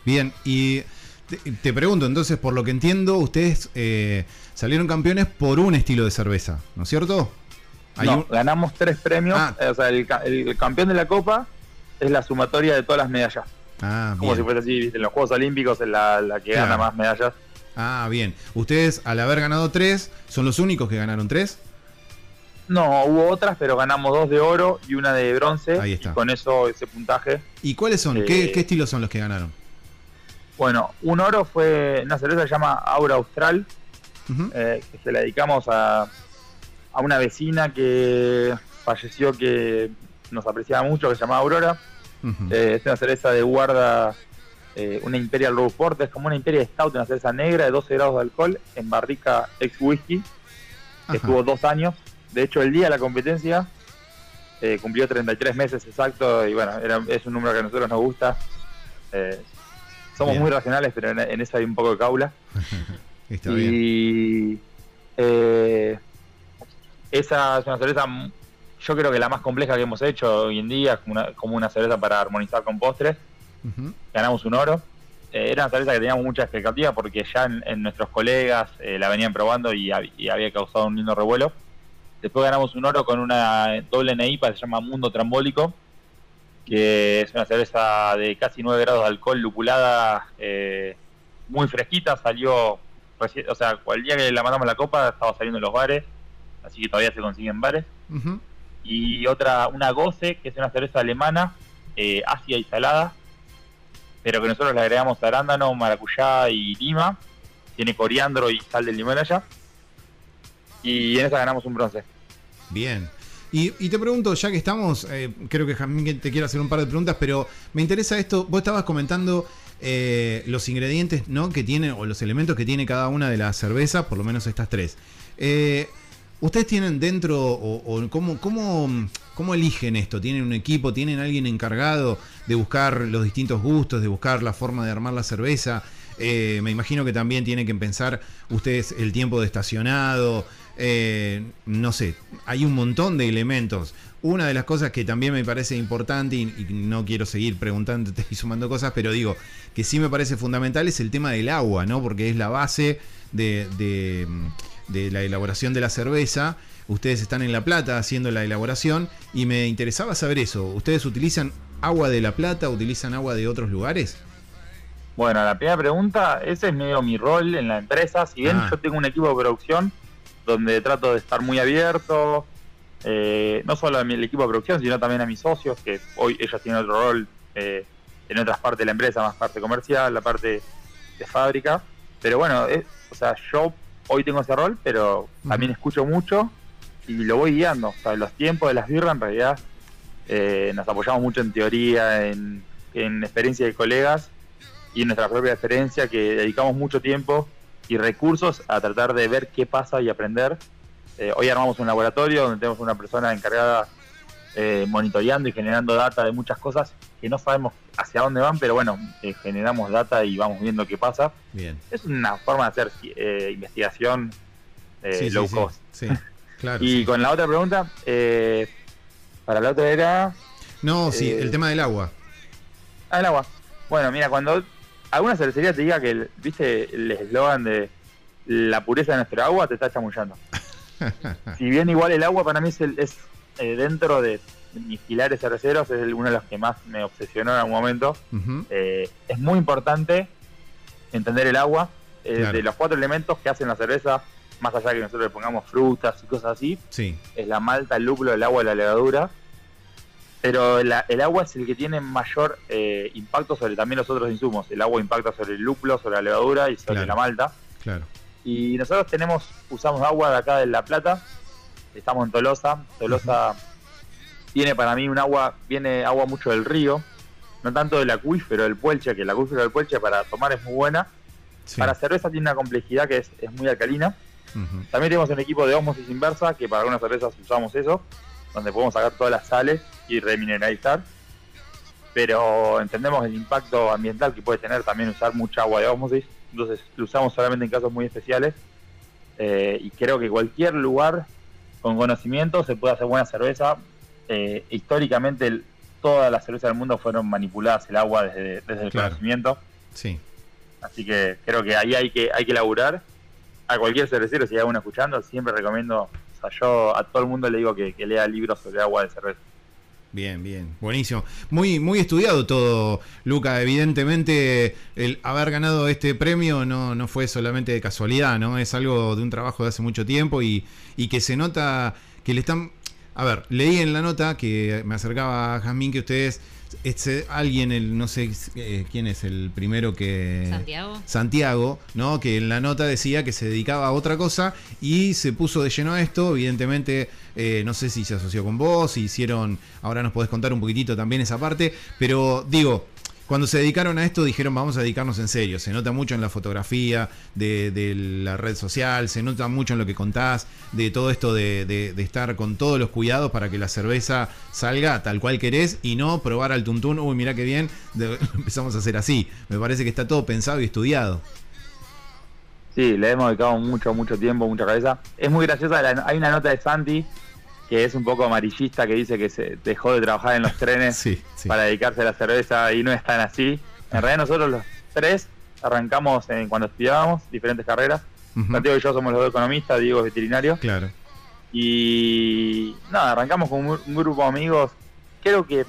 Bien, y te, te pregunto, entonces, por lo que entiendo, ustedes eh, salieron campeones por un estilo de cerveza, ¿no es cierto? Hay No, un- ganamos tres premios, Ah. eh, o sea, el, ca- el campeón de la Copa es la sumatoria de todas las medallas. Ah, Como si fuese así, en los Juegos Olímpicos es la, la que Claro. gana más medallas. Ah, bien. Ustedes, al haber ganado tres, son los únicos que ganaron tres. No, hubo otras, pero ganamos dos de oro y una de bronce. Ahí está. Y con eso, ese puntaje. ¿Y cuáles son? Eh, ¿Qué, qué estilos son los que ganaron? Bueno, un oro fue una cerveza que se llama Aura Austral, eh, que se la dedicamos a, a una vecina que falleció que nos apreciaba mucho, que se llamaba Aurora. Ujú. Eh, es una cerveza de guarda, eh, una Imperial Road Port, es como una Imperial Stout, una cerveza negra de 12 grados de alcohol en barrica ex whisky, que Ajá. estuvo dos años. De hecho, el día de la competencia eh, cumplió 33 meses exacto y bueno, era- es un número que a nosotros nos gusta. Somos Bien. muy racionales, pero en, en eso hay un poco de caula. (laughs) Está bien. Y eh, esa es una cerveza, yo creo que la más compleja que hemos hecho hoy en día, como una, como una cerveza para armonizar con postres. Ganamos un oro. Eh, era una cerveza que teníamos mucha expectativa porque ya en, en nuestros colegas eh, la venían probando y, hab- y había causado un lindo revuelo. Después ganamos un oro con una doble NEIPA que se llama Mundo Trambólico, que es una cerveza de casi 9 grados de alcohol, lupulada, eh, muy fresquita, salió, o sea, el día que la mandamos a la copa estaba saliendo en los bares, así que todavía se consigue en bares. Y otra, una Goce, que es una cerveza alemana, eh, ácida y salada, pero que nosotros le agregamos arándano, maracuyá y lima, tiene coriandro y sal del Himalaya. Y en esa ganamos un bronce. Bien. Y, y te pregunto, ya que estamos, eh, creo que Jamín te quiere hacer un par de preguntas, pero me interesa esto. Vos estabas comentando eh, los ingredientes ¿no? que tiene, o los elementos que tiene cada una de las cervezas, por lo menos estas tres. Eh, ¿Ustedes tienen dentro, o, o cómo, cómo, eligen esto? ¿Tienen un equipo? ¿Tienen alguien encargado de buscar los distintos gustos, de buscar la forma de armar la cerveza? Me imagino que también tienen que pensar ustedes el tiempo de estacionado, eh, no sé, hay un montón de elementos. Una de las cosas que también me parece importante, y, y no quiero seguir preguntándote (laughs) y sumando cosas, pero digo que sí me parece fundamental es el tema del agua, ¿no? Porque es la base de, de, de la elaboración de la cerveza. Ustedes están en La Plata haciendo la elaboración y me interesaba saber eso. ¿Ustedes utilizan agua de La Plata? ¿Utilizan agua de otros lugares? Bueno, la primera pregunta, ese es medio mi rol en la empresa. Si bien Ah. yo tengo un equipo de producción donde trato de estar muy abierto, eh, no solo a mi- el equipo de producción, sino también a mis socios, que hoy ellos tienen otro rol eh, en otras partes de la empresa, más parte comercial, la parte de fábrica. Pero bueno, es- o sea, yo hoy tengo ese rol, pero también escucho mucho y lo voy guiando. O sea, los tiempos de las birras en realidad eh, nos apoyamos mucho en teoría, en, en experiencia de colegas y en nuestra propia experiencia que dedicamos mucho tiempo y recursos a tratar de ver qué pasa y aprender. Eh, hoy armamos un laboratorio donde tenemos una persona encargada eh, monitoreando y generando data de muchas cosas que no sabemos hacia dónde van, pero bueno, eh, generamos data y vamos viendo qué pasa. Bien. Es una forma de hacer eh, investigación eh, Sí, low sí, cost. sí, claro. (laughs) Y con la otra pregunta, eh, para la otra era... No, sí, el tema del agua. Ah, el agua. Bueno, mira, cuando alguna cervecería te diga que, el- viste, el eslogan de la pureza de nuestra agua te está chamullando. (laughs) si bien igual el agua para mí es, el- es eh, dentro de mis pilares cerveceros, es uno de los que más me obsesionó en algún momento. Eh, es muy importante entender el agua, eh, Claro. de los cuatro elementos que hacen la cerveza, más allá de que nosotros le pongamos frutas y cosas así, Sí, es la malta, el lúpulo, el agua y la levadura. Pero la- el agua es el que tiene mayor eh, impacto sobre también los otros insumos. El agua impacta sobre el lúpulo, sobre la levadura y sobre Claro. la malta. claro. Y nosotros tenemos, usamos agua de acá de La Plata. Estamos en Tolosa. Tolosa tiene para mí un agua, viene agua mucho del río. No tanto del acuífero del Puelche, que el acuífero del Puelche para tomar es muy buena. Sí. Para cerveza tiene una complejidad que es, es muy alcalina. También tenemos un equipo de osmosis inversa, que para algunas cervezas usamos eso, donde podemos sacar todas las sales y remineralizar. Pero entendemos el impacto ambiental que puede tener también usar mucha agua de osmosis, entonces lo usamos solamente en casos muy especiales. Eh, y creo que cualquier lugar con conocimiento se puede hacer buena cerveza. Eh, históricamente el- todas las cervezas del mundo fueron manipuladas el agua desde, desde el Claro. conocimiento. Sí. Así que creo que ahí hay que hay que laburar. A cualquier cervecero, si hay uno escuchando, siempre recomiendo. Sea, yo a todo el mundo le digo que, que lea libros sobre agua de cerveza. Bien, bien, buenísimo. Muy, muy estudiado todo, Luca. Evidentemente, el haber ganado este premio no, no fue solamente de casualidad, ¿no? Es algo de un trabajo de hace mucho tiempo y, y que se nota que le están. A ver, leí en la nota que me acercaba a Jazmín que ustedes. Este, alguien, el, no sé eh, quién es el primero que. Santiago. Santiago, ¿no? Que en la nota decía que se dedicaba a otra cosa y se puso de lleno a esto. Evidentemente, eh, no sé si se asoció con vos, si hicieron. Ahora nos podés contar un poquitito también esa parte. Pero digo, cuando se dedicaron a esto, dijeron vamos a dedicarnos en serio. Se nota mucho en la fotografía de, la red social, se nota mucho en lo que contás, de todo esto de, de- estar con todos los cuidados para que la cerveza salga tal cual querés y no probar al tuntún. Uy, mira qué bien, (laughs) empezamos a hacer así. Me parece que está todo pensado y estudiado. Sí, le hemos dedicado mucho, mucho tiempo, mucha cabeza. Es muy graciosa. hay una nota de Santi que es un poco amarillista que dice que se dejó de trabajar en los trenes (laughs) Sí, sí. para dedicarse a la cerveza y no es tan así. En realidad nosotros los tres arrancamos en, cuando estudiábamos diferentes carreras. Ujú, Santiago y yo somos los dos economistas, Diego es veterinario. Claro. Y nada, arrancamos con un, un grupo de amigos. Creo que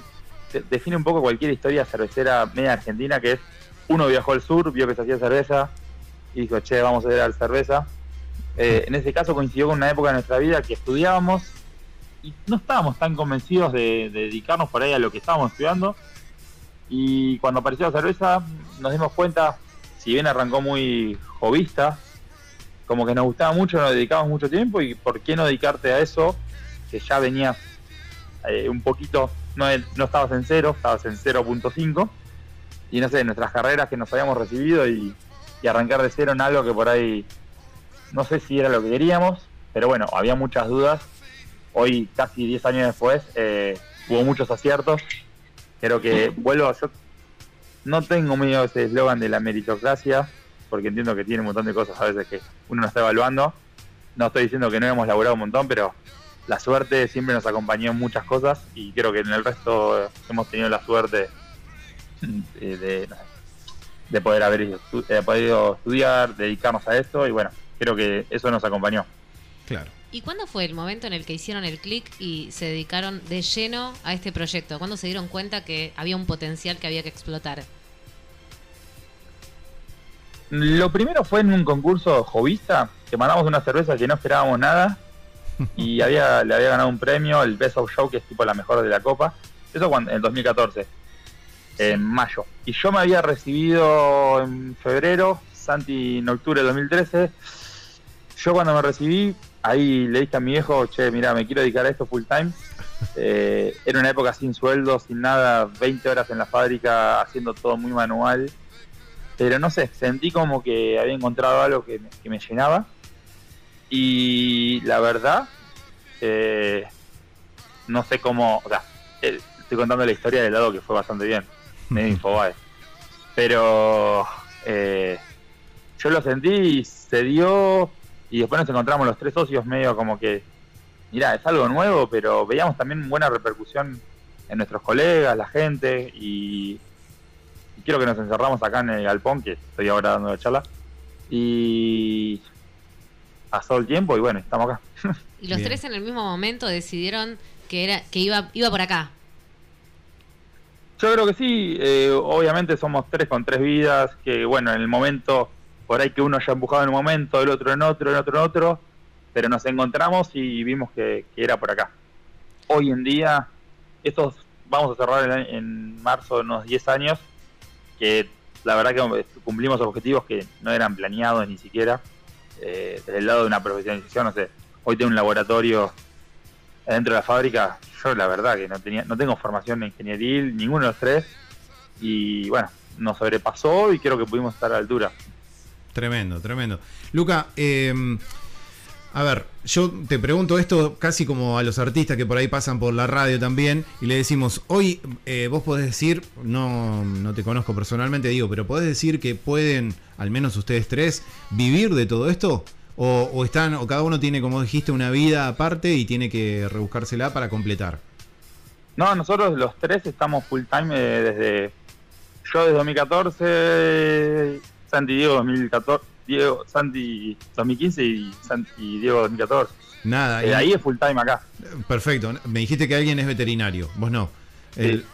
de- define un poco cualquier historia cervecera media argentina, que es uno viajó al sur, vio que se hacía cerveza y dijo, che, vamos a ir a la cerveza. Eh, en ese caso coincidió con una época de nuestra vida que estudiábamos y no estábamos tan convencidos de, de dedicarnos por ahí a lo que estábamos estudiando. Y cuando apareció la cerveza nos dimos cuenta, si bien arrancó muy jovista, como que nos gustaba mucho, nos dedicamos mucho tiempo y por qué no dedicarte a eso, que ya venías eh, un poquito, no, no estabas en cero, estabas en 0.5 y no sé, nuestras carreras que nos habíamos recibido y arrancar de cero en algo que por ahí no sé si era lo que queríamos, pero bueno, había muchas dudas. Hoy, casi 10 años después, eh, hubo muchos aciertos. Creo que vuelvo. Yo no tengo medio ese eslogan de la meritocracia, porque entiendo que tiene un montón de cosas a veces que uno no está evaluando. No estoy diciendo que no hemos laburado un montón, pero la suerte siempre nos acompañó en muchas cosas y creo que en el resto hemos tenido la suerte de, de, de poder haber estu- eh, podido estudiar, dedicarnos a esto y bueno, creo que eso nos acompañó. Claro. ¿Y cuándo fue el momento en el que hicieron el clic y se dedicaron de lleno a este proyecto? ¿Cuándo se dieron cuenta que había un potencial que había que explotar? Lo primero fue en un concurso jovista, que mandamos una cerveza que no esperábamos nada y (laughs) había, le había ganado un premio, el Best of Show, que es tipo la mejor de la copa. Eso cuando, en el 2014, en mayo. Y yo me había recibido en febrero, Santi en octubre del 2013. Yo cuando me recibí, ahí le dije a mi viejo, che, mira, me quiero dedicar a esto full time. (laughs) Eh, era una época sin sueldo, sin nada, 20 horas en la fábrica, haciendo todo muy manual. Pero no sé, sentí como que había encontrado algo que me, que me llenaba. Y la verdad, eh, no sé cómo, o sea, eh, estoy contando la historia del lado que fue bastante bien, medio Infobae. Pero eh, yo lo sentí y se dio, y después nos encontramos los tres socios medio como que, mira, es algo nuevo, pero veíamos también buena repercusión en nuestros colegas, la gente, y, y quiero que nos encerramos acá en el galpón, que estoy ahora dando la charla, y pasó el tiempo y bueno, estamos acá. (laughs) Y los Bien. tres en el mismo momento decidieron que era que iba iba por acá. Yo creo que sí, eh, obviamente somos tres con tres vidas, que bueno, en el momento, por ahí que uno haya empujado en un momento, el otro en otro, el otro en otro, pero nos encontramos y vimos que, que era por acá. Hoy en día, estos vamos a cerrar en, en marzo unos 10 años, que la verdad que cumplimos objetivos que no eran planeados ni siquiera, eh, desde el lado de una profesionalización, no sé, hoy tengo un laboratorio dentro de la fábrica, yo la verdad que no tenía, no tengo formación en ingeniería, ninguno de los tres, y bueno, nos sobrepasó y creo que pudimos estar a la altura. Tremendo, tremendo. Luca, eh, a ver, yo te pregunto esto casi como a los artistas que por ahí pasan por la radio también y le decimos, hoy eh, vos podés decir, no, no te conozco personalmente, digo, pero podés decir que pueden, al menos ustedes tres, vivir de todo esto? O, o están, o cada uno tiene, como dijiste, una vida aparte y tiene que rebuscársela para completar. No, nosotros los tres estamos full time eh, desde yo desde 2014, Santi y Diego 2014, Diego, Santi 2015 y, Santi Diego 2014. Nada. Eh, y- ahí es full time acá. Perfecto. Me dijiste que alguien es veterinario, vos no. El-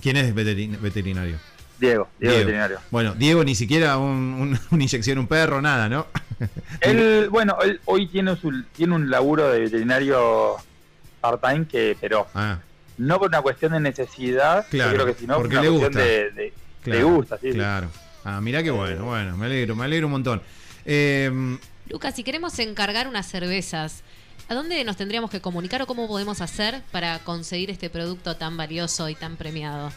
¿Quién es veterin- veterinario? Diego, Diego, veterinario. Bueno, Diego ni siquiera un, un- (laughs) una inyección, un perro, nada, ¿no? (laughs) Él, bueno, él hoy tiene su, tiene un laburo de veterinario part-time que, pero Ah, no por una cuestión de necesidad, yo Claro, creo que sino por porque una le cuestión gusta. de, de- claro. gusta, sí. sí. Ah, mirá qué bueno, bueno, me alegro, me alegro un montón. Eh, Lucas, si queremos encargar unas cervezas, ¿a dónde nos tendríamos que comunicar o cómo podemos hacer para conseguir este producto tan valioso y tan premiado?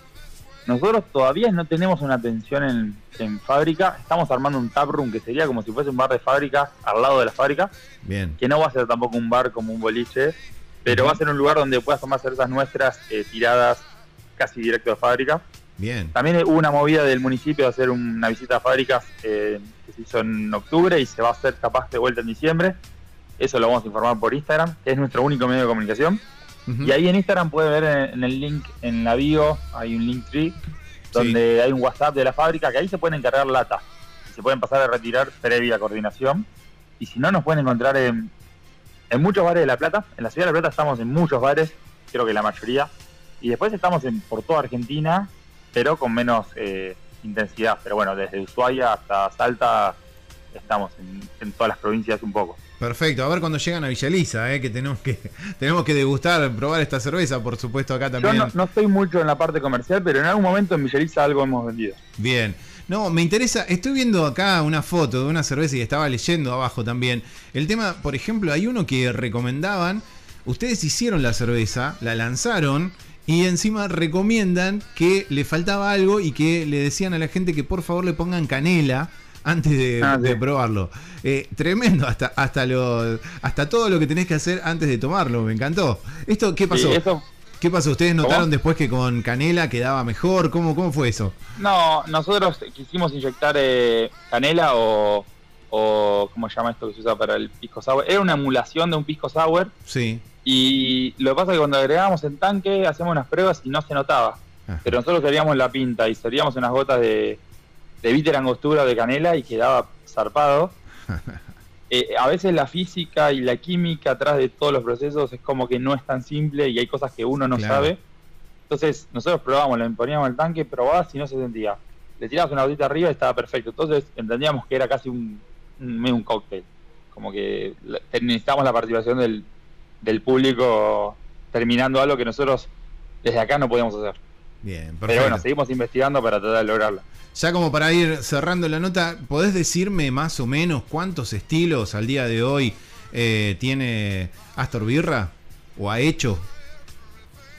Nosotros todavía no tenemos una atención en, en fábrica, estamos armando un taproom que sería como si fuese un bar de fábrica al lado de la fábrica, bien, que no va a ser tampoco un bar como un boliche, pero va a ser un lugar donde puedas tomar cervezas nuestras eh, tiradas casi directo de fábrica. Bien. También hubo una movida del municipio de hacer una visita a fábricas eh, que se hizo en octubre y se va a hacer capaz de vuelta en diciembre. Eso lo vamos a informar por Instagram, que es nuestro único medio de comunicación. Y ahí en Instagram puede ver en, en el link, en la bio, hay un link tree, donde hay un WhatsApp de la fábrica, que ahí se pueden encargar lata. Y se pueden pasar a retirar previa coordinación. Y si no, nos pueden encontrar en, en muchos bares de La Plata. En la ciudad de La Plata estamos en muchos bares, creo que la mayoría. Y después estamos en, por toda Argentina, pero con menos eh, intensidad. Pero bueno, desde Ushuaia hasta Salta estamos en, en todas las provincias un poco. Perfecto, a ver cuando llegan a Villa Elisa, eh, que tenemos que (laughs) tenemos que degustar, probar esta cerveza, por supuesto, acá Yo también. no, no estoy mucho en la parte comercial, pero en algún momento en Villaliza algo hemos vendido. Bien. No, me interesa, estoy viendo acá una foto de una cerveza y estaba leyendo abajo también. El tema, por ejemplo, hay uno que recomendaban, ustedes hicieron la cerveza, la lanzaron y encima recomiendan que le faltaba algo y que le decían a la gente que por favor le pongan canela antes de, Ah, sí. de probarlo. Eh, tremendo, hasta, hasta, lo, hasta todo lo que tenés que hacer antes de tomarlo, me encantó. ¿Esto qué pasó? Sí, eso, ¿Qué pasó? ¿Ustedes ¿Cómo? notaron después que con canela quedaba mejor? ¿Cómo, cómo fue eso? no, nosotros quisimos inyectar eh, canela o, o. ¿Cómo se llama esto que se usa para el pisco sour? Era una emulación de un pisco sour. Sí. Y lo que pasa es que cuando agregábamos el tanque, hacemos unas pruebas y no se notaba. Ajá. Pero nosotros queríamos la pinta y seríamos unas gotas de, de bitter angostura de canela y quedaba zarpado. (laughs) Eh, a veces la física y la química atrás de todos los procesos es como que no es tan simple y hay cosas que uno no Claro. sabe. Entonces nosotros probábamos, le poníamos el tanque, probabas y no se sentía. Le tirabas una gotita arriba y estaba perfecto. Entonces entendíamos que era casi un, un, medio un cóctel. Como que necesitábamos la participación del, del público terminando algo que nosotros desde acá no podíamos hacer. Bien, perfecto. Pero bueno, seguimos investigando para tratar de lograrlo. Ya como para ir cerrando la nota, ¿podés decirme más o menos cuántos estilos al día de hoy eh, tiene Astor Birra? ¿O ha hecho?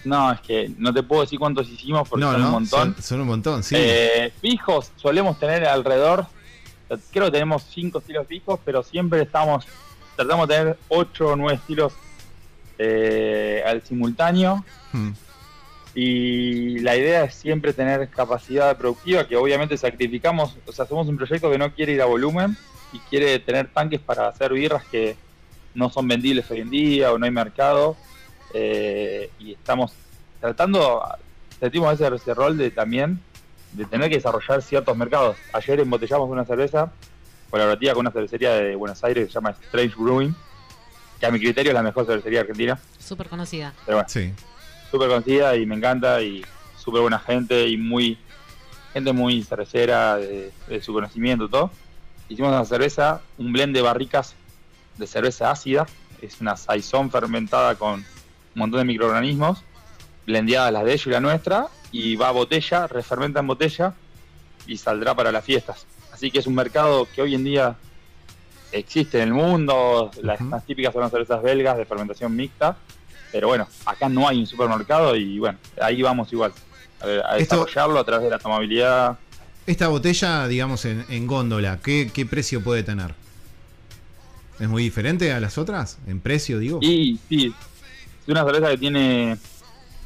No, es que no te puedo decir cuántos hicimos porque no, son no, un montón. Son, son un montón, sí. Eh, fijos solemos tener alrededor, creo que tenemos cinco estilos fijos, pero siempre estamos, tratamos de tener ocho o nueve estilos eh, al simultáneo Hmm. y la idea es siempre tener capacidad productiva, que obviamente sacrificamos, o sea, somos un proyecto que no quiere ir a volumen y quiere tener tanques para hacer birras que no son vendibles hoy en día o no hay mercado. eh, y estamos tratando, sentimos ese, ese rol de también de tener que desarrollar ciertos mercados. Ayer embotellamos una cerveza colaborativa con una cervecería de Buenos Aires que se llama Strange Brewing, que a mi criterio es la mejor cervecería argentina. Súper conocida. Pero bueno, Sí. súper conocida y me encanta y súper buena gente y muy gente muy cervecera de, de su conocimiento todo. Hicimos una cerveza, un blend de barricas de cerveza ácida, es una saison fermentada con un montón de microorganismos, blendeadas las de ellos y la nuestra, y va a botella, refermenta en botella y saldrá para las fiestas. Así que es un mercado que hoy en día existe en el mundo, las más típicas son las cervezas belgas de fermentación mixta, pero bueno, acá no hay un supermercado y bueno, ahí vamos igual. A, a Esto- desarrollarlo a través de la tomabilidad. Esta botella, digamos, en, en góndola, ¿qué, qué precio puede tener? ¿Es muy diferente a las otras? ¿En precio, digo? Y sí, es una cerveza que tiene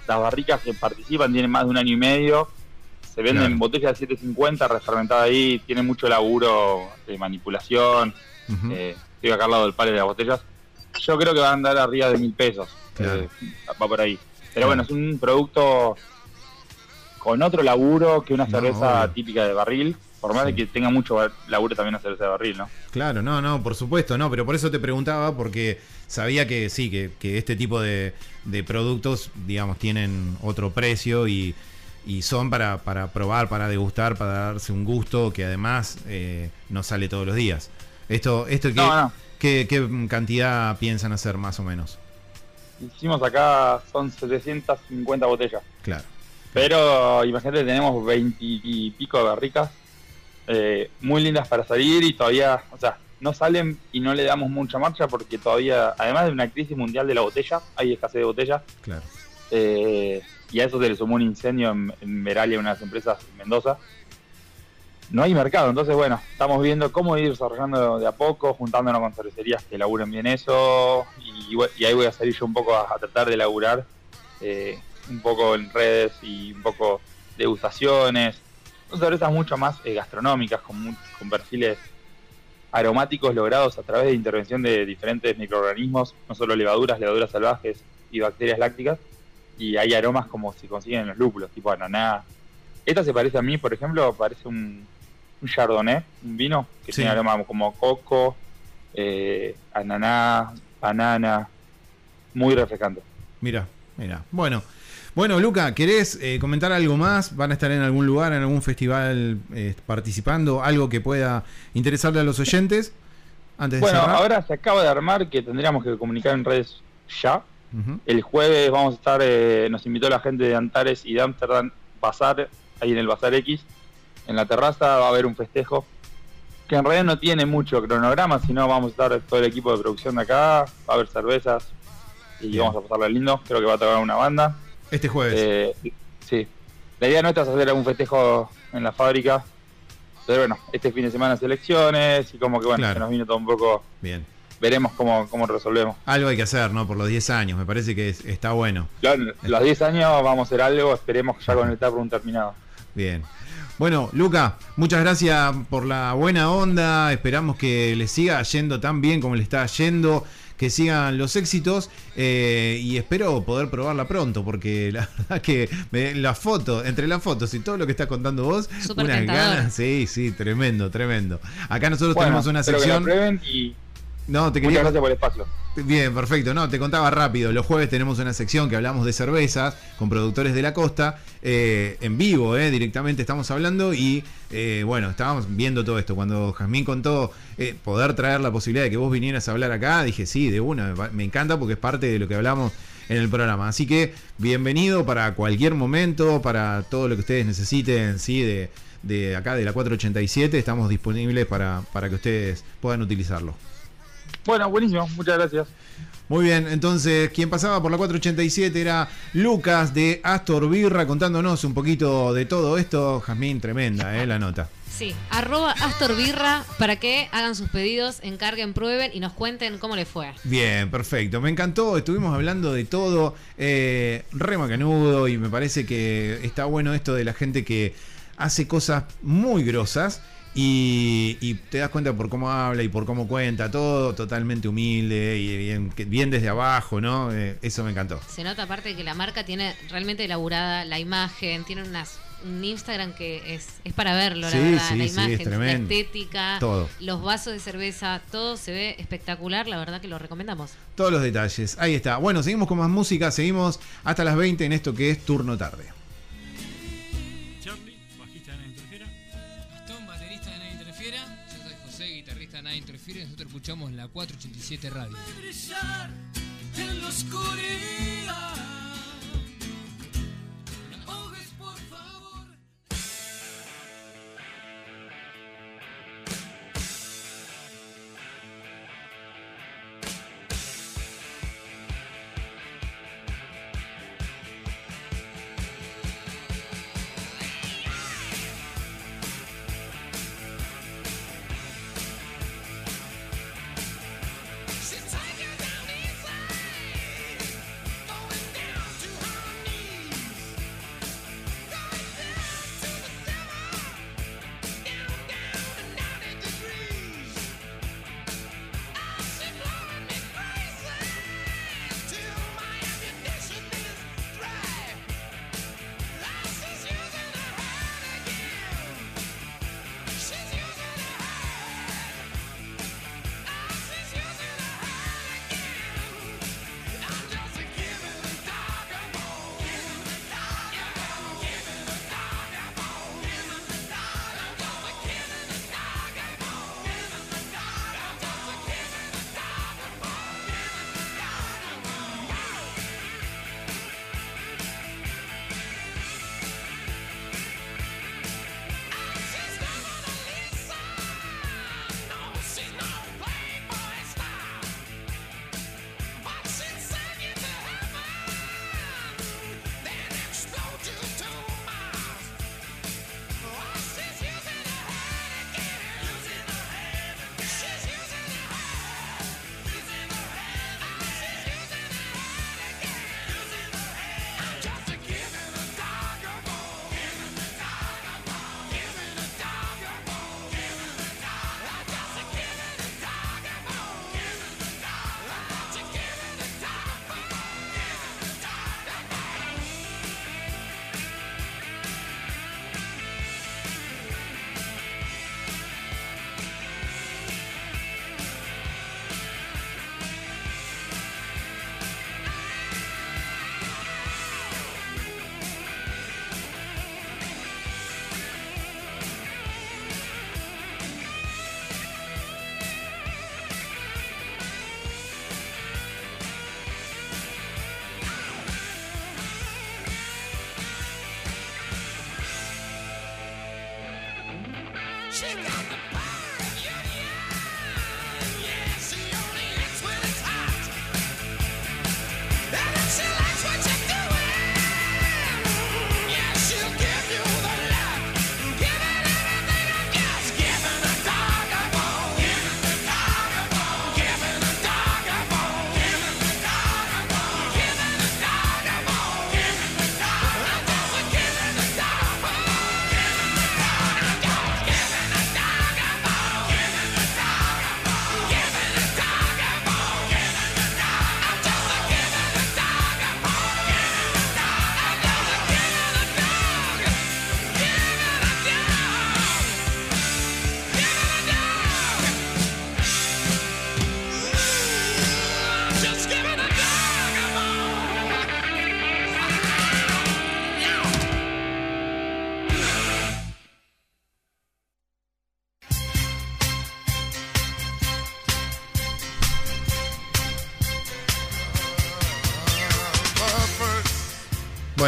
las barricas que participan, tienen más de un año y medio. Se venden Claro. botellas de 750, refermentada ahí, tiene mucho laburo de manipulación. Eh, estoy acá al lado del palo de las botellas. Yo creo que va a andar arriba de mil pesos. Claro. Eh, va por ahí. Pero bueno, es un producto con otro laburo que una cerveza típica de barril. Por más Sí. de que tenga mucho laburo también una cerveza de barril, ¿no? Claro, no, no, por supuesto, no, pero por eso te preguntaba, porque sabía que sí, que, que este tipo de, de productos, digamos, tienen otro precio y, y son para, para probar, para degustar, para darse un gusto que además eh, no sale todos los días. Esto, esto ¿qué, No, no. qué- qué cantidad piensan hacer más o menos? Hicimos acá, son 750 botellas. Claro. Pero imagínate, tenemos 20 y pico de barricas eh, muy lindas para salir y todavía, o sea, no salen y no le damos mucha marcha porque todavía, además de una crisis mundial de la botella, hay escasez de botella, Claro. eh, y a eso se le sumó un incendio en, en Meralia, una de las empresas en Mendoza. No hay mercado, entonces bueno, estamos viendo cómo ir desarrollando de a poco, juntándonos con cervecerías que laburen bien eso, y, y ahí voy a salir yo un poco a, tratar de laburar eh, un poco en redes y un poco degustaciones. Son cervezas mucho más eh, gastronómicas, con, con perfiles aromáticos logrados a través de intervención de diferentes microorganismos, no solo levaduras, levaduras salvajes y bacterias lácticas, y hay aromas como se consiguen en los lúpulos, tipo ananá. Esta se parece a mí, por ejemplo, parece un, un chardonnay, un vino que Sí. tiene aroma como coco, eh, ananá, banana, muy refrescante. Mira, mira. Bueno, bueno, Luca, ¿querés eh, comentar algo más? ¿Van a estar en algún lugar, en algún festival eh, participando? ¿Algo que pueda interesarle a los oyentes? Antes Bueno, ahora se acaba de armar que tendríamos que comunicar en redes ya. El jueves vamos a estar, eh, nos invitó la gente de Antares y de Amsterdam Bazar, ahí en el Bazar X, en la terraza va a haber un festejo que en realidad no tiene mucho cronograma, sino vamos a estar todo el equipo de producción de acá, va a haber cervezas y Bien. vamos a pasarla lindo, creo que va a tocar una banda. Este jueves. Eh, sí, la idea nuestra es hacer algún festejo en la fábrica, pero bueno, este fin de semana selecciones y como que bueno, Claro. se nos vino todo un poco, Bien. veremos cómo, cómo resolvemos. Algo hay que hacer, ¿no? Por los 10 años, me parece que es- está bueno. En los 10 años vamos a hacer algo, esperemos ya con el taproom terminado. Bien. Bueno, Luca, muchas gracias por la buena onda. Esperamos que le siga yendo tan bien como le está yendo, que sigan los éxitos eh, y espero poder probarla pronto, porque (laughs) la verdad que me- la foto, entre las fotos y todo lo que estás contando vos, Súper unas tentador. ganas. Sí, sí, tremendo, tremendo. Acá nosotros Bueno, tenemos una espero que la sección. y No, te muchas gracias por el espacio. Bien, perfecto. No, te contaba rápido. Los jueves tenemos una sección que hablamos de cervezas con productores de la costa. eh, en vivo, eh, directamente estamos hablando. Y eh, bueno, estábamos viendo todo esto. Cuando Jazmín contó poder traer la posibilidad de que vos vinieras a hablar acá, dije sí, de una. Me encanta porque es parte de lo que hablamos en el programa. Así que bienvenido para cualquier momento, para todo lo que ustedes necesiten, sí, de, de acá de la 487. Estamos disponibles para, para que ustedes puedan utilizarlo. Bueno, buenísimo, muchas gracias. Muy bien, entonces quien pasaba por la 487 era Lucas de Astor Birra contándonos un poquito de todo esto. Jazmín, tremenda, ¿eh? La nota. Sí, arroba Astor Birra para que hagan sus pedidos, encarguen, prueben y nos cuenten cómo les fue. Bien, perfecto. Me encantó. Estuvimos hablando de todo. Eh, re macanudo. Y me parece que está bueno esto de la gente que hace cosas muy grosas. Y, y te das cuenta por cómo habla y por cómo cuenta. Todo totalmente humilde y bien, desde abajo, ¿no? Eh, eso me encantó. Se nota aparte que la marca tiene realmente elaborada la imagen, tiene unas, un Instagram que es, es para verlo, Sí, la verdad. sí, la sí, imagen, es la estética, Todo. los vasos de cerveza, todo se ve espectacular, la verdad que lo recomendamos. Todos los detalles. Ahí está. Bueno, seguimos con más música. Seguimos hasta las 20 en esto que es turno tarde. Escuchamos la 487 Radio.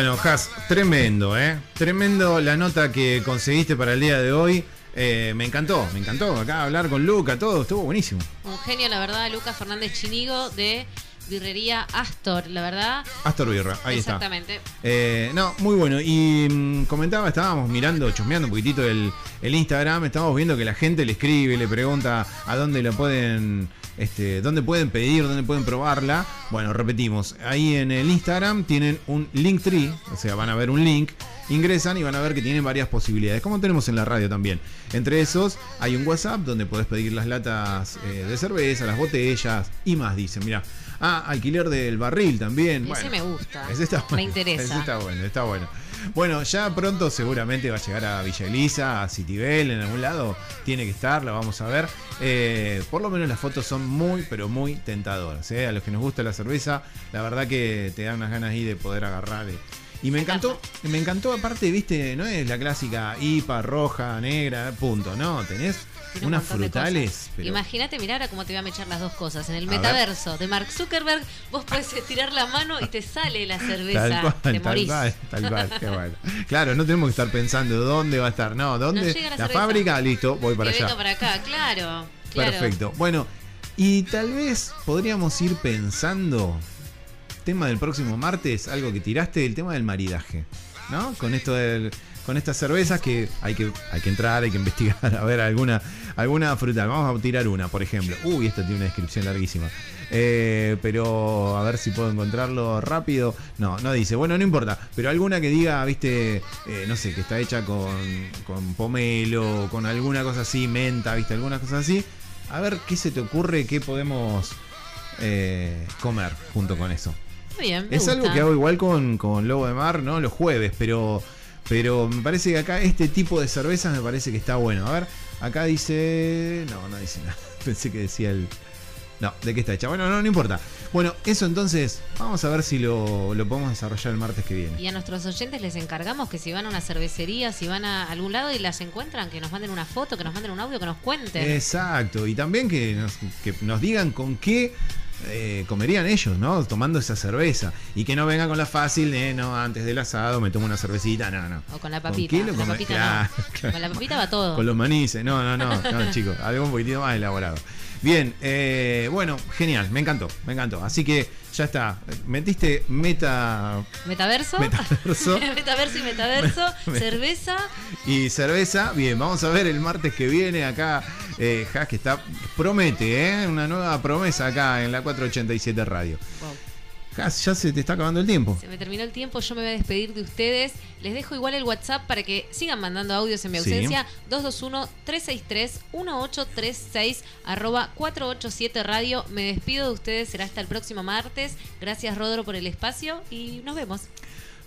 Bueno, Has, tremendo, ¿eh? Tremendo la nota que conseguiste para el día de hoy. Eh, me encantó, me encantó. Acá hablar con Luca, todo, estuvo buenísimo. Un genio, la verdad, Lucas Fernández Chinigo de birrería Astor, la verdad. Astor Birra, ahí está. Exactamente. Eh, no, muy bueno. Y mm, comentaba, estábamos mirando, chusmeando un poquitito el, el Instagram, estábamos viendo que la gente le escribe, le pregunta a dónde lo pueden, este, dónde pueden pedir, dónde pueden probarla. Bueno, repetimos, ahí en el Instagram tienen un link tree, o sea, van a ver un link, ingresan y van a ver que tienen varias posibilidades, como tenemos en la radio también. Entre esos hay un WhatsApp donde podés pedir las latas eh, de cerveza, las botellas y más, dicen, mira. Ah, alquiler del barril también. Ese Bueno, me gusta. ese está Me interesa. Ese está bueno, está bueno. Bueno, ya pronto seguramente va a llegar a Villa Elisa, a Citibel, en algún lado. Tiene que estar, la vamos a ver. Eh, por lo menos las fotos son muy, pero muy tentadoras. ¿eh? A los que nos gusta la cerveza, la verdad que te dan unas ganas ahí de poder agarrar. eh. Y me encantó, me encantó aparte, viste, no es la clásica IPA roja, negra, punto. No, tenés Tiene unas frutales. pero- Imagínate, mira ahora cómo te voy a mechar las dos cosas. En el A ver. metaverso de Mark Zuckerberg, vos podés estirar la mano y te sale la cerveza. Tal cual, te tal morís. cual, tal cual, qué bueno. Claro, no tenemos que estar pensando dónde va a estar. No, dónde. No la fábrica, listo, voy para que allá. para acá, claro. claro. Perfecto. Bueno, y tal vez podríamos ir pensando, tema del próximo martes, algo que tiraste, el tema del maridaje, ¿no? Con esto del, con estas cervezas que hay que hay que entrar, hay que (laughs) investigar, a ver alguna alguna fruta. Vamos a tirar una, por ejemplo. Uy, esta tiene una descripción larguísima. Eh, pero a ver si puedo encontrarlo rápido. No, no dice. Bueno, no importa. Pero alguna que diga, viste, eh, no sé, que está hecha con, con pomelo, con alguna cosa así, menta, viste, alguna cosa así. A ver qué se te ocurre, qué podemos eh, comer junto con eso. Muy bien, me Es algo que hago igual con, con Lobo de Mar, ¿no? Los jueves, pero, pero me parece que acá este tipo de cervezas me parece que está bueno. A ver, acá dice. No, no dice nada. (laughs) Pensé que decía el. No, ¿de qué está hecha? Bueno, no, no importa. Bueno, eso entonces, vamos a ver si lo, lo podemos desarrollar el martes que viene. Y a nuestros oyentes les encargamos que si van a una cervecería, si van a algún lado y las encuentran, que nos manden una foto, que nos manden un audio, que nos cuenten. Exacto, y también que nos, que nos digan con qué eh, comerían ellos, ¿no? Tomando esa cerveza. Y que no venga con la fácil de, no, antes del asado me tomo una cervecita, no, no. O con la ¿Con papita. qué lo la papita Claro, no. claro. Con la papita va todo. Con los manices, no, no, no, no, chicos, algo un poquitito más elaborado. Bien, eh, bueno, genial, me encantó, me encantó. Así que ya está, metiste meta Metaverso. Metaverso. (laughs) metaverso y metaverso. (laughs) Me- cerveza. y cerveza. Bien, vamos a ver el martes que viene acá. Eh, Has que está, promete, ¿eh? Una nueva promesa acá en la 487 Radio. Wow. Ya se te está acabando el tiempo. Se me terminó el tiempo, yo me voy a despedir de ustedes. Les dejo igual el WhatsApp para que sigan mandando audios en mi Sí. ausencia. 221-363-1836 arroba 487 radio. Me despido de ustedes, será hasta el próximo martes. Gracias Rodro por el espacio y nos vemos.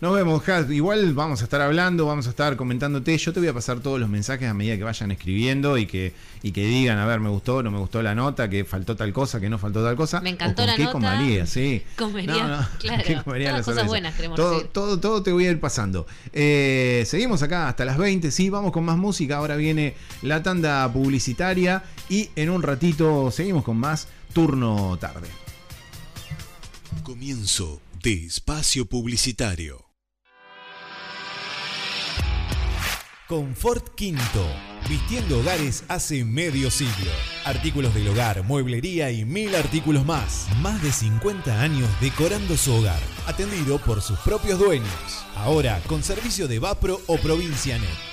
Nos vemos, Has. Igual vamos a estar hablando, vamos a estar comentándote. Yo te voy a pasar todos los mensajes a medida que vayan escribiendo y que, y que digan, a ver, me gustó, no me gustó la nota, que faltó tal cosa, que no faltó tal cosa. Me encantó o con la qué nota. comería, sí. Comería, No, no, (laughs) claro. ¿qué comería Todas la cosas buenas queremos todo, decir. todo, todo te voy a ir pasando. Eh, seguimos acá hasta las 20, sí, vamos con más música. Ahora viene la tanda publicitaria y en un ratito seguimos con más turno tarde. Comienzo de espacio publicitario. Confort Quinto. Vistiendo hogares hace medio siglo. Artículos del hogar, mueblería y mil artículos más. Más de 50 años decorando su hogar. Atendido por sus propios dueños. Ahora con servicio de Vapro o Provincianet.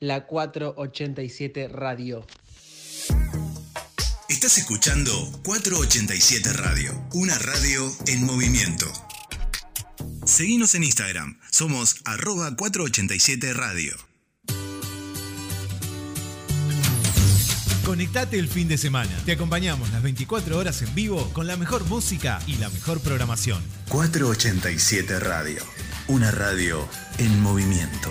la 487 Radio. Estás escuchando 487 Radio, una radio en movimiento. Seguinos en Instagram, somos arroba 487 Radio. Conectate el fin de semana. Te acompañamos las 24 horas en vivo con la mejor música y la mejor programación. 487 Radio, una radio en movimiento.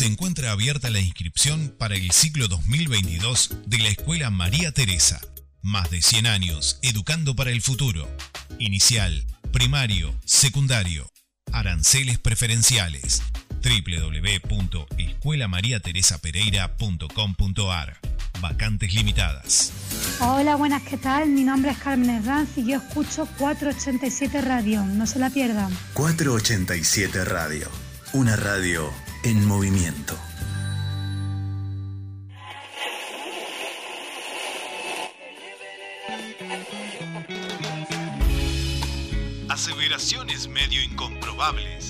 Se encuentra abierta la inscripción para el ciclo 2022 de la Escuela María Teresa. Más de 100 años educando para el futuro. Inicial, primario, secundario. Aranceles preferenciales. www.escuelamariateresapereira.com.ar Vacantes limitadas. Hola, buenas, ¿qué tal? Mi nombre es Carmen Herranz y yo escucho 487 Radio. No se la pierdan. 487 Radio. Una radio en movimiento. Aseveraciones medio incomprobables.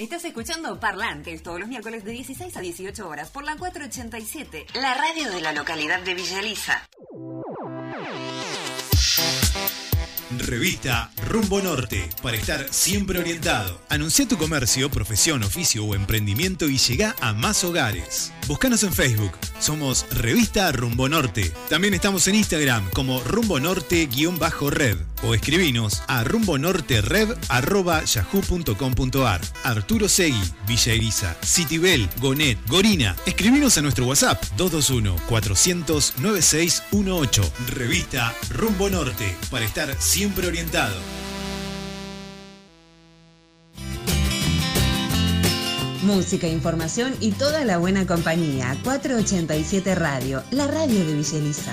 Estás escuchando Parlantes todos los miércoles de 16 a 18 horas por la 487, la radio de la localidad de Villa Elisa. Revista Rumbo Norte, para estar siempre orientado. Anuncia tu comercio, profesión, oficio o emprendimiento y llega a más hogares. Búscanos en Facebook, somos Revista Rumbo Norte. También estamos en Instagram como Rumbo Norte-Red o escribinos a rumbonortered.yahoo.com.ar Arturo Segui, Villa Eriza, Citibel, Gonet, Gorina. Escribinos a nuestro WhatsApp 221-400-9618. Revista Rumbo Norte, para estar siempre orientado. Música, información y toda la buena compañía. 487 Radio, la radio de Villa Elisa.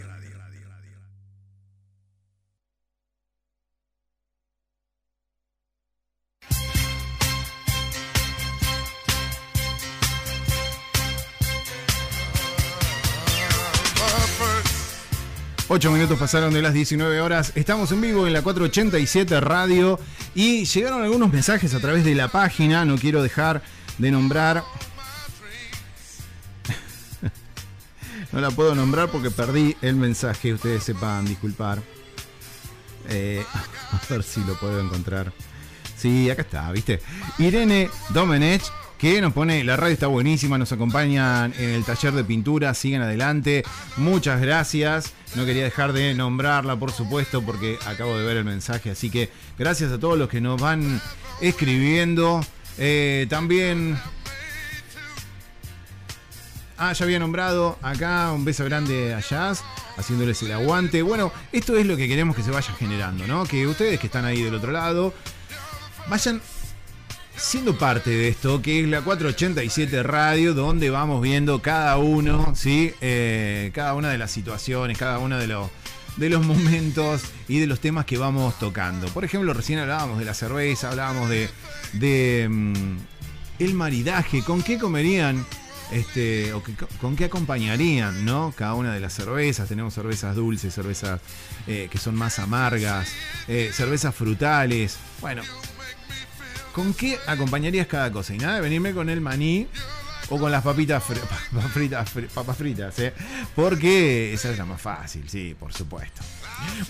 Ocho minutos pasaron de las 19 horas. Estamos en vivo en la 487 Radio y llegaron algunos mensajes a través de la página. No quiero dejar de nombrar. (laughs) no la puedo nombrar porque perdí el mensaje. Ustedes sepan disculpar. Eh, (laughs) a ver si lo puedo encontrar. Sí, acá está, ¿viste? Irene Domenech que nos pone, la radio está buenísima, nos acompañan en el taller de pintura, sigan adelante, muchas gracias, no quería dejar de nombrarla por supuesto porque acabo de ver el mensaje, así que gracias a todos los que nos van escribiendo, Eh, también... Ah, ya había nombrado acá, un beso grande a Jazz, haciéndoles el aguante. Bueno, esto es lo que queremos que se vaya generando, ¿no? Que ustedes que están ahí del otro lado, vayan siendo parte de esto, que es la 487 Radio, donde vamos viendo cada uno, ¿sí? Eh, cada una de las situaciones, cada uno de los, de los momentos y de los temas que vamos tocando. Por ejemplo, recién hablábamos de la cerveza, hablábamos de, de, mm, el maridaje, con qué comerían, este, o con qué acompañarían, ¿no? Cada una de las cervezas. Tenemos cervezas dulces, cervezas eh, que son más amargas, eh, cervezas frutales. Bueno, ¿con qué acompañarías cada cosa? Y nada venirme con el maní o con las papitas (laughs) papas fritas, fri- papas fritas, ¿eh? Porque esa es la más fácil, sí, por supuesto.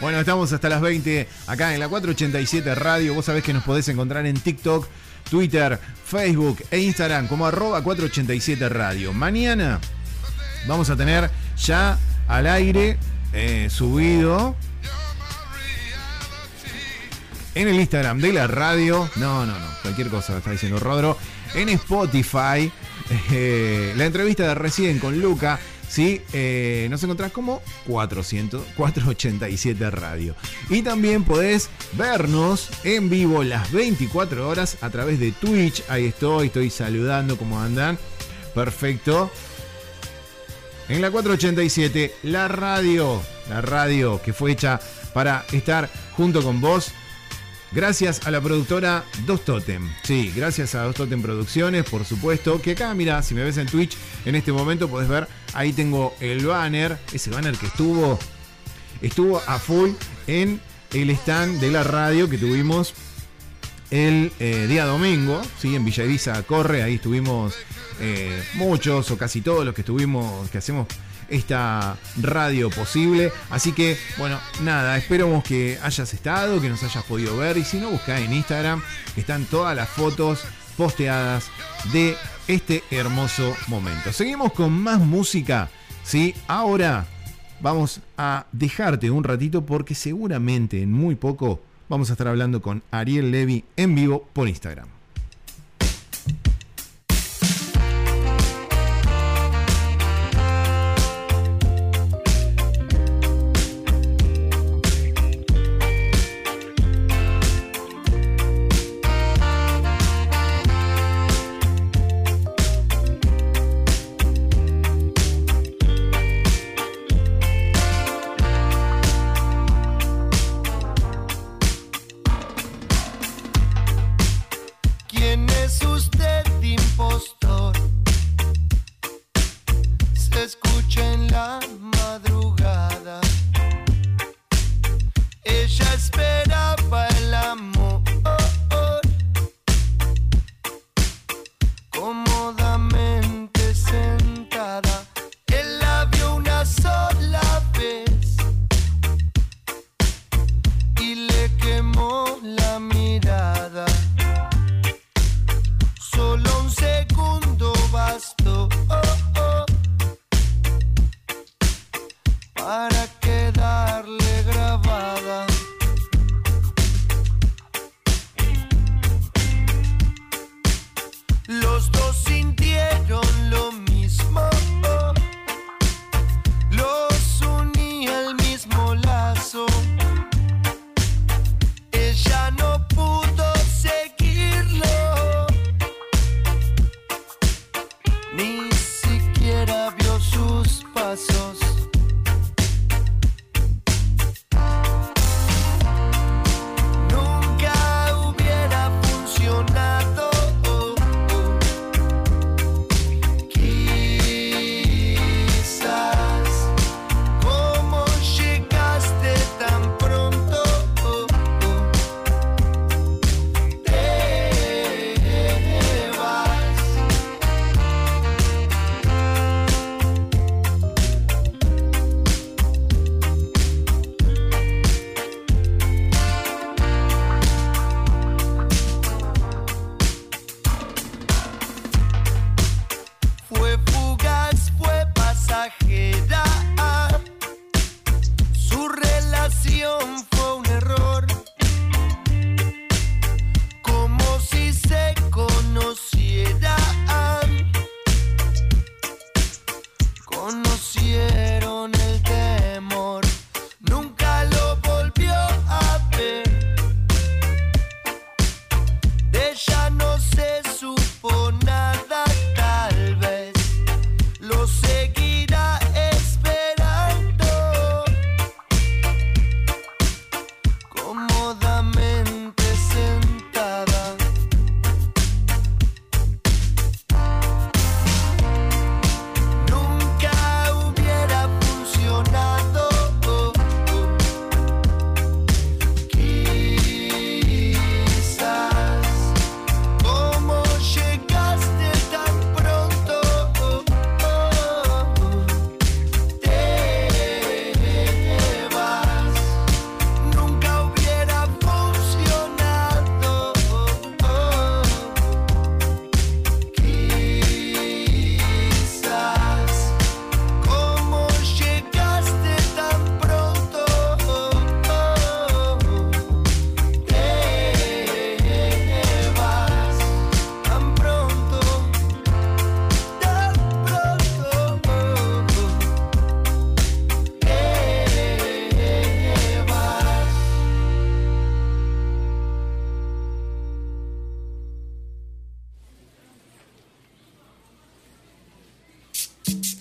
Bueno, estamos hasta las 20 acá en la 487 Radio. Vos sabés que nos podés encontrar en TikTok, Twitter, Facebook e Instagram como arroba 487 Radio. Mañana vamos a tener ya al aire eh, subido en el Instagram de la radio. No, no, no, cualquier cosa está diciendo Rodro. En Spotify, (laughs) eh, la entrevista de recién con Luca. Sí, eh, nos encontrás como 400, 487 Radio. Y también podés vernos en vivo las 24 horas a través de Twitch. Ahí estoy, estoy saludando, ¿cómo andan? Perfecto. En la 487, la radio, la radio que fue hecha para estar junto con vos. Gracias a la productora Dos Totem. Sí, gracias a Dos Totem Producciones, por supuesto. Que acá, mira, si me ves en Twitch en este momento podés ver, ahí tengo el banner, ese banner que estuvo, estuvo a full en el stand de la radio que tuvimos el eh, día domingo, ¿sí? en Villa Corre, ahí estuvimos eh, muchos o casi todos los que estuvimos, que hacemos esta radio posible. Así que, bueno, nada, esperamos que hayas estado, que nos hayas podido ver. Y si no, buscá en Instagram, que están todas las fotos posteadas de este hermoso momento. Seguimos con más música, ¿sí? Ahora vamos a dejarte un ratito porque seguramente en muy poco vamos a estar hablando con Ariel Levy en vivo por Instagram.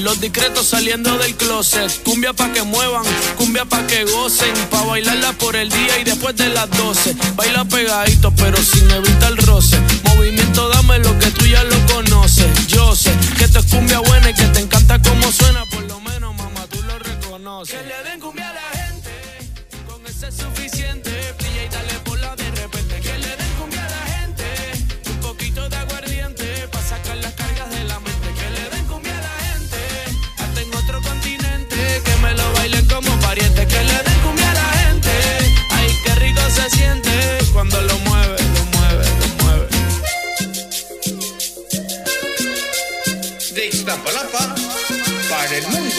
los discretos saliendo del closet. Cumbia pa' que muevan, cumbia pa' que gocen, pa' bailarla por el día y después de las 12. Baila pegadito, pero sin evitar el roce. Movimiento, dame lo que tú ya lo conoces. Yo sé que esto es cumbia buena y que te encanta como suena, por lo menos, mamá, tú lo reconoces. Que le den cumbia a la gente, con ese es suficiente.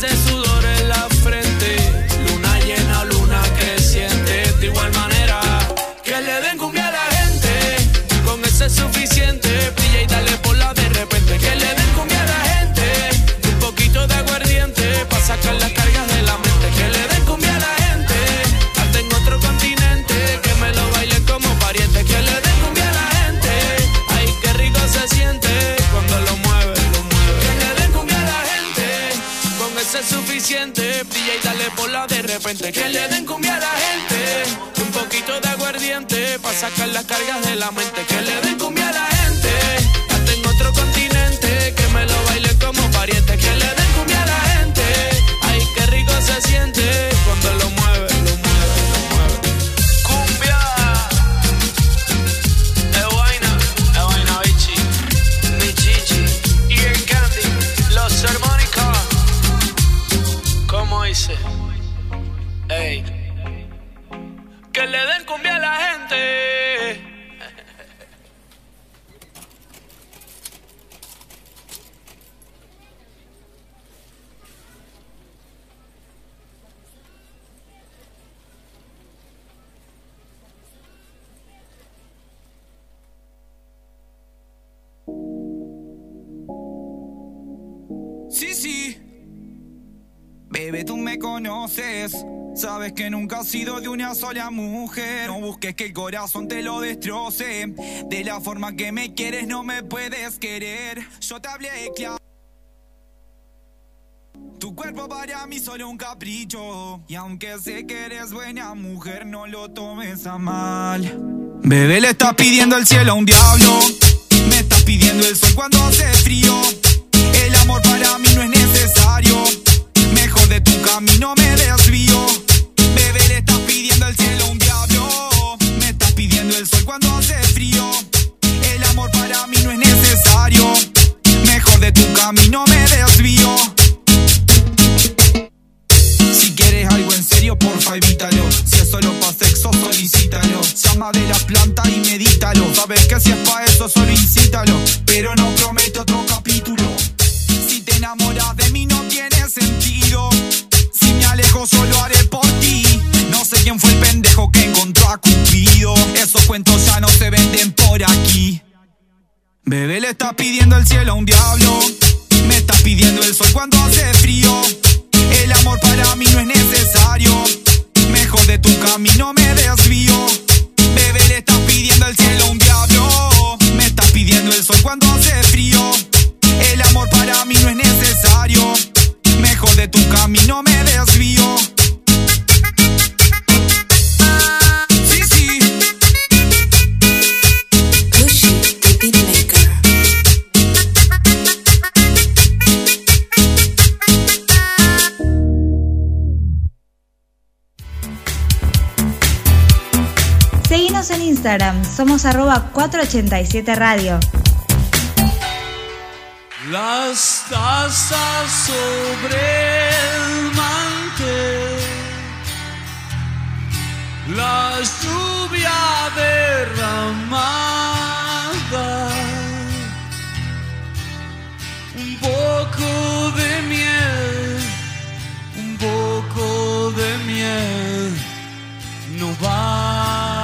de sudor en la frente, luna llena, luna creciente. De igual manera que le den cumbia a la gente, con eso es suficiente. le den cumbia a la gente, un poquito de aguardiente para sacar las cargas de la mente. Sabes que nunca has sido de una sola mujer. No busques que el corazón te lo destroce. De la forma que me quieres, no me puedes querer. Yo te hablé claro. Tu cuerpo para mí solo un capricho. Y aunque sé que eres buena mujer, no lo tomes a mal. Bebé le estás pidiendo el cielo a un diablo. Somos arroba 487 Radio. Las tazas sobre el mantel, la lluvia derramada, un poco de miel, un poco de miel, no basta.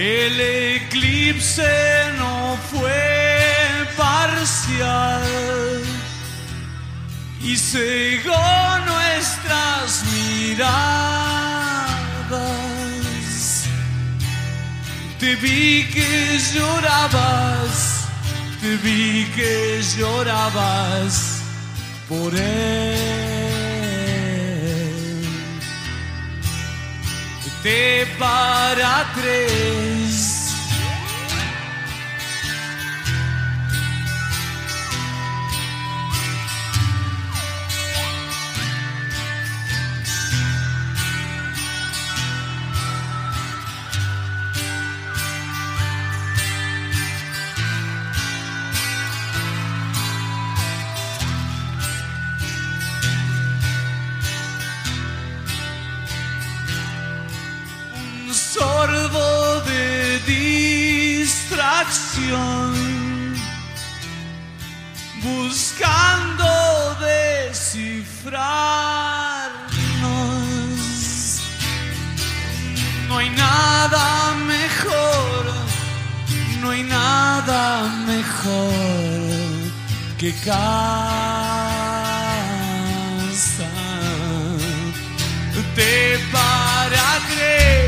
El eclipse no fue parcial y cegó nuestras miradas. Te vi que llorabas, te vi que llorabas por él. Te para tres. Distracción, buscando descifrarnos. No hay nada mejor, no hay nada mejor que casa te para tres.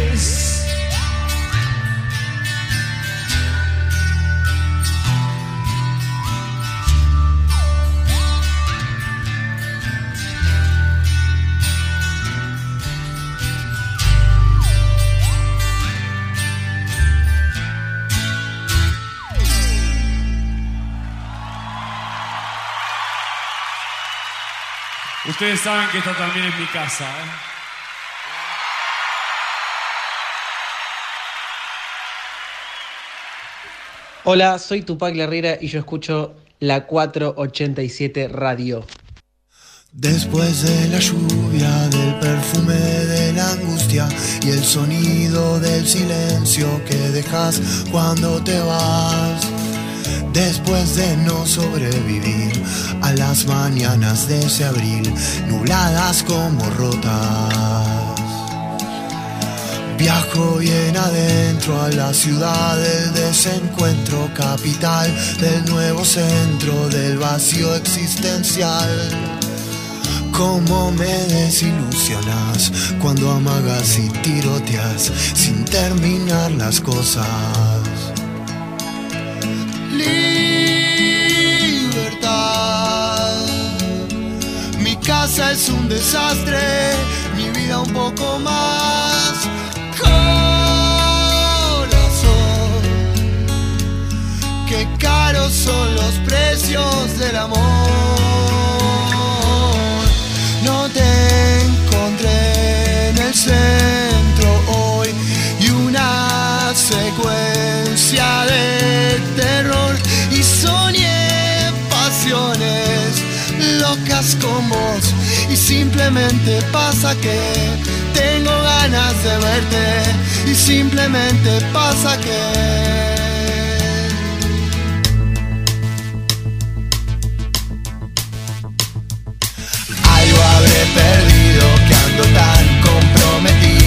Ustedes saben que esta también es mi casa. ¿eh? Hola, soy Tupac Herrera y yo escucho la 487 Radio. Después de la lluvia, del perfume de la angustia y el sonido del silencio que dejas cuando te vas. Después de no sobrevivir a las mañanas de ese abril, nubladas como rotas. Viajo bien adentro a la ciudad del desencuentro, capital del nuevo centro del vacío existencial. Cómo me desilusionas cuando amagas y tiroteas sin terminar las cosas. Casa es un desastre, mi vida un poco más. Corazón, qué caros son los precios del amor. No te encontré en el centro hoy y una secuencia de terror locas con vos. Y simplemente pasa que tengo ganas de verte. Y simplemente pasa que Algo habré perdido que ando tan comprometido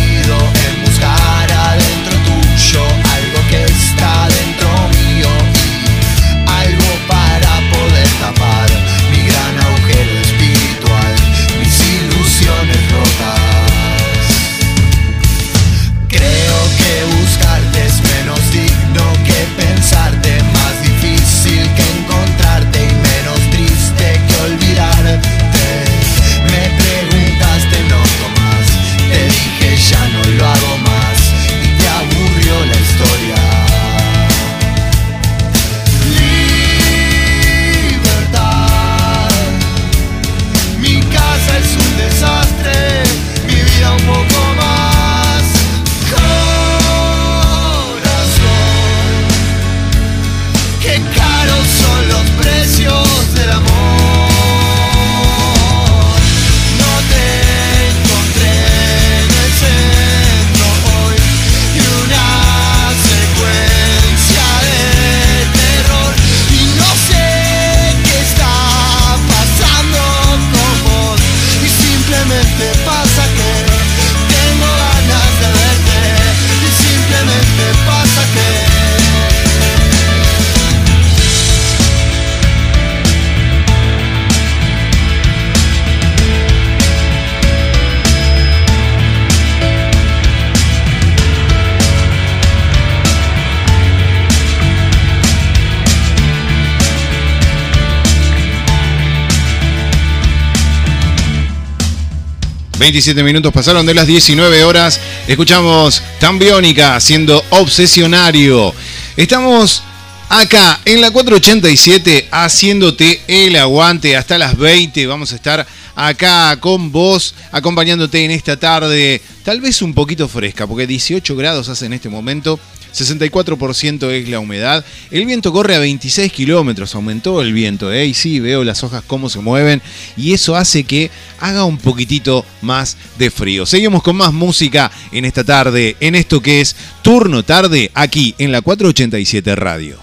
27 minutos pasaron de las 19 horas. Escuchamos Tambiónica siendo obsesionario. Estamos acá en la 487 haciéndote el aguante hasta las 20. Vamos a estar acá con vos, acompañándote en esta tarde, tal vez un poquito fresca, porque 18 grados hace en este momento. 64% es la humedad. El viento corre a 26 kilómetros. Aumentó el viento, ¿eh? Y sí, veo las hojas cómo se mueven. Y eso hace que haga un poquitito más de frío. Seguimos con más música en esta tarde, en esto que es Turno Tarde, aquí en la 487 Radio.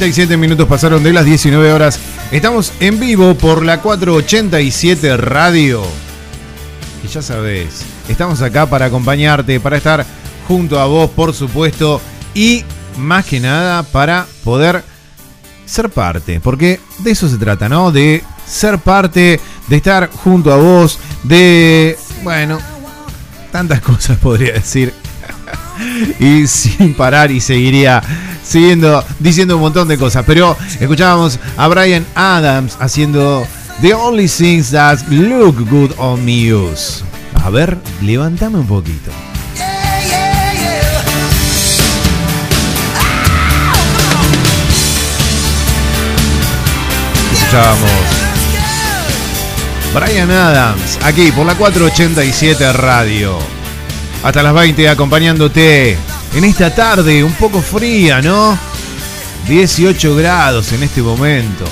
37 minutos pasaron de las 19 horas. Estamos en vivo por la 487 Radio. Y ya sabes, estamos acá para acompañarte, para estar junto a vos, por supuesto, y más que nada para poder ser parte, porque de eso se trata, ¿no? De ser parte, de estar junto a vos, de, bueno, tantas (laughs) cosas podría decir. (laughs) y sin parar y seguiría siguiendo diciendo un montón de cosas. Pero escuchábamos a Brian Adams haciendo The Only Things That Look Good on Me. A ver, levantame un poquito. Escuchábamos Brian Adams, aquí por la 487 Radio. Hasta las 20 acompañándote en esta tarde un poco fría, ¿no? 18 grados en este momento.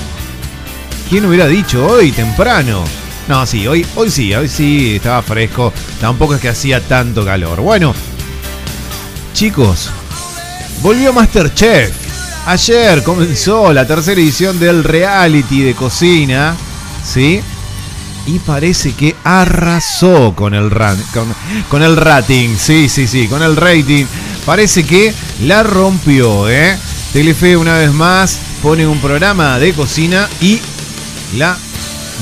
¿Quién hubiera dicho hoy temprano? No, sí, hoy, hoy sí, hoy sí estaba fresco. Tampoco es que hacía tanto calor. Bueno, chicos, volvió Masterchef. Ayer comenzó la tercera edición del reality de cocina, ¿sí? Y parece que arrasó con el, con, con el rating, sí, sí, sí, con el rating. Parece que la rompió, ¿eh? Telefe una vez más pone un programa de cocina y la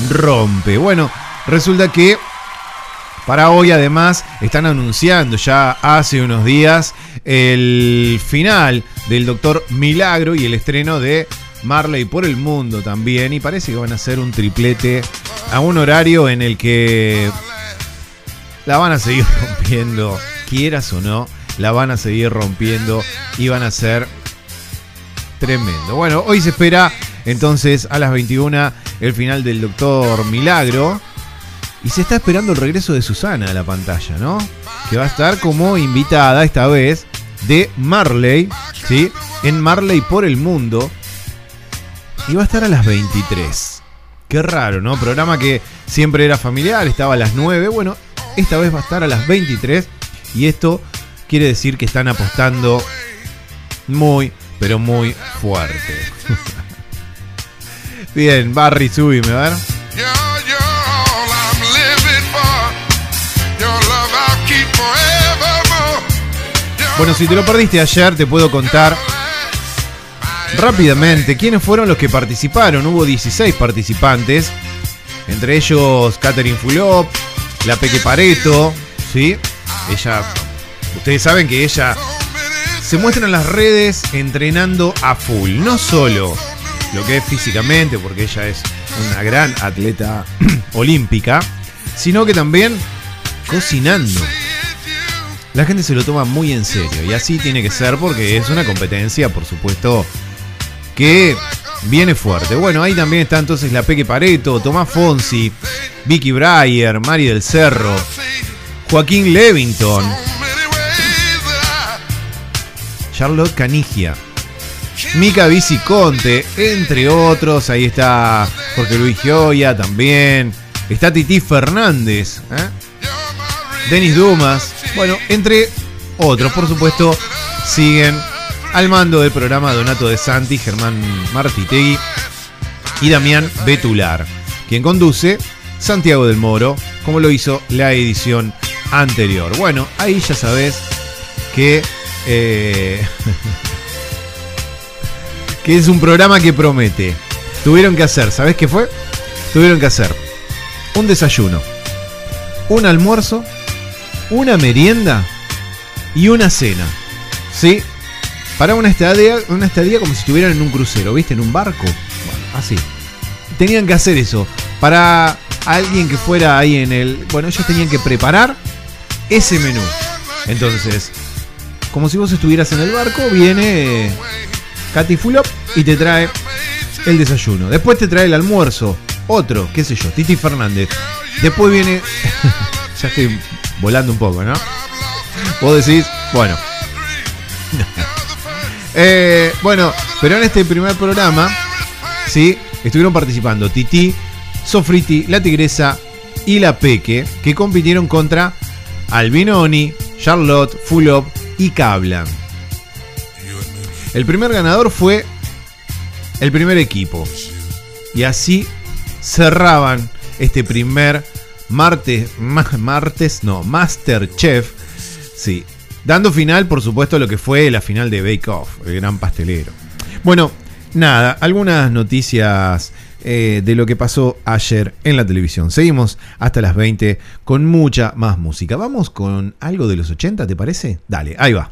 rompe. Bueno, resulta que para hoy además están anunciando ya hace unos días el final del Doctor Milagro y el estreno de Marley por el mundo también. Y parece que van a hacer un triplete a un horario en el que la van a seguir (laughs) rompiendo, quieras o no, la van a seguir rompiendo y van a ser tremendo. Bueno, hoy se espera entonces a las 21 el final del Doctor Milagro. Y se está esperando el regreso de Susana a la pantalla, ¿no? Que va a estar como invitada esta vez de Marley, ¿sí? En Marley por el mundo. Y va a estar a las 23. Qué raro, ¿no? Programa que siempre era familiar, estaba a las 9. Bueno, esta vez va a estar a las 23. Y esto quiere decir que están apostando muy, pero muy fuerte. (laughs) Bien, Barry, subime, a ver. Bueno, si te lo perdiste ayer, te puedo contar rápidamente quiénes fueron los que participaron. Hubo 16 participantes, entre ellos Catherine Fulop, la Peque Pareto, ¿sí? Ella, ustedes saben que ella se muestra en las redes entrenando a full, no solo lo que es físicamente, porque ella es una gran atleta (clears throat) olímpica, sino que también cocinando. La gente se lo toma muy en serio y así tiene que ser porque es una competencia, por supuesto, que viene fuerte. Bueno, ahí también está entonces la Peque Pareto, Tomás Fonsi, Vicky Breyer, Mari del Cerro, Joaquín Levington, Charlotte Canigia, Mica Viciconte, entre otros. Ahí está Jorge Luis Gioia también. Está Titi Fernández. ¿eh? Denis Dumas. Bueno, entre otros, por supuesto, siguen al mando del programa Donato de Santi, Germán Martitegui y Damián Betular, quien conduce Santiago del Moro, como lo hizo la edición anterior. Bueno, ahí ya sabes que, eh, (laughs) que es un programa que promete. Tuvieron que hacer, ¿sabes qué fue? Tuvieron que hacer un desayuno, un almuerzo, una merienda y una cena. ¿Sí? Para una estadía, una estadía como si estuvieran en un crucero, ¿viste? En un barco. Bueno, así. Tenían que hacer eso. Para alguien que fuera ahí en el. Bueno, ellos tenían que preparar ese menú. Entonces, como si vos estuvieras en el barco, viene eh, Katy Fulop y te trae el desayuno. Después te trae el almuerzo. Otro, qué sé yo, Titi Fernández. Después viene. (laughs) ya estoy volando un poco, ¿no? Vos decís, bueno. Eh, bueno, pero en este primer programa, sí, estuvieron participando Titi, Sofriti, la Tigresa y la Peque, que compitieron contra Albinoni, Charlotte, Fulop y Cablan. El primer ganador fue el primer equipo. Y así cerraban este primer martes, ma- martes, no, Masterchef. Sí, dando final, por supuesto, a lo que fue la final de Bake Off, el gran pastelero. Bueno, nada, algunas noticias eh, de lo que pasó ayer en la televisión. Seguimos hasta las 20 con mucha más música. Vamos con algo de los 80, ¿te parece? Dale, ahí va.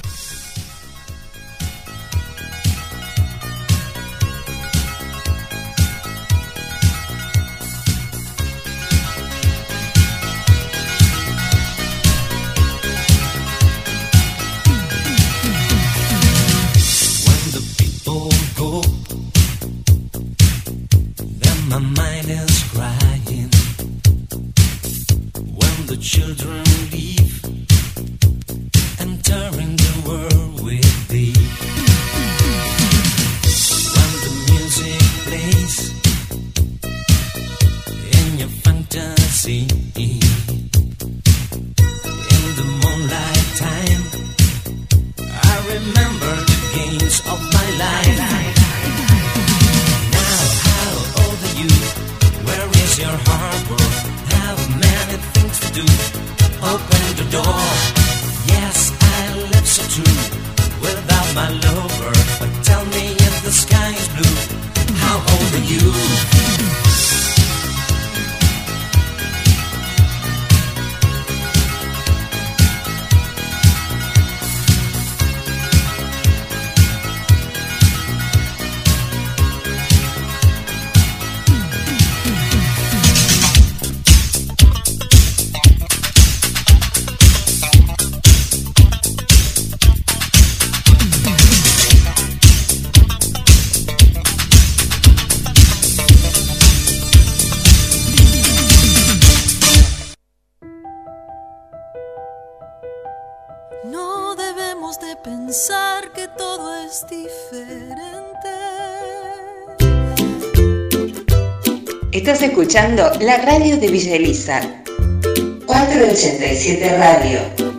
escuchando la radio de Villa Elisa. 487 Radio.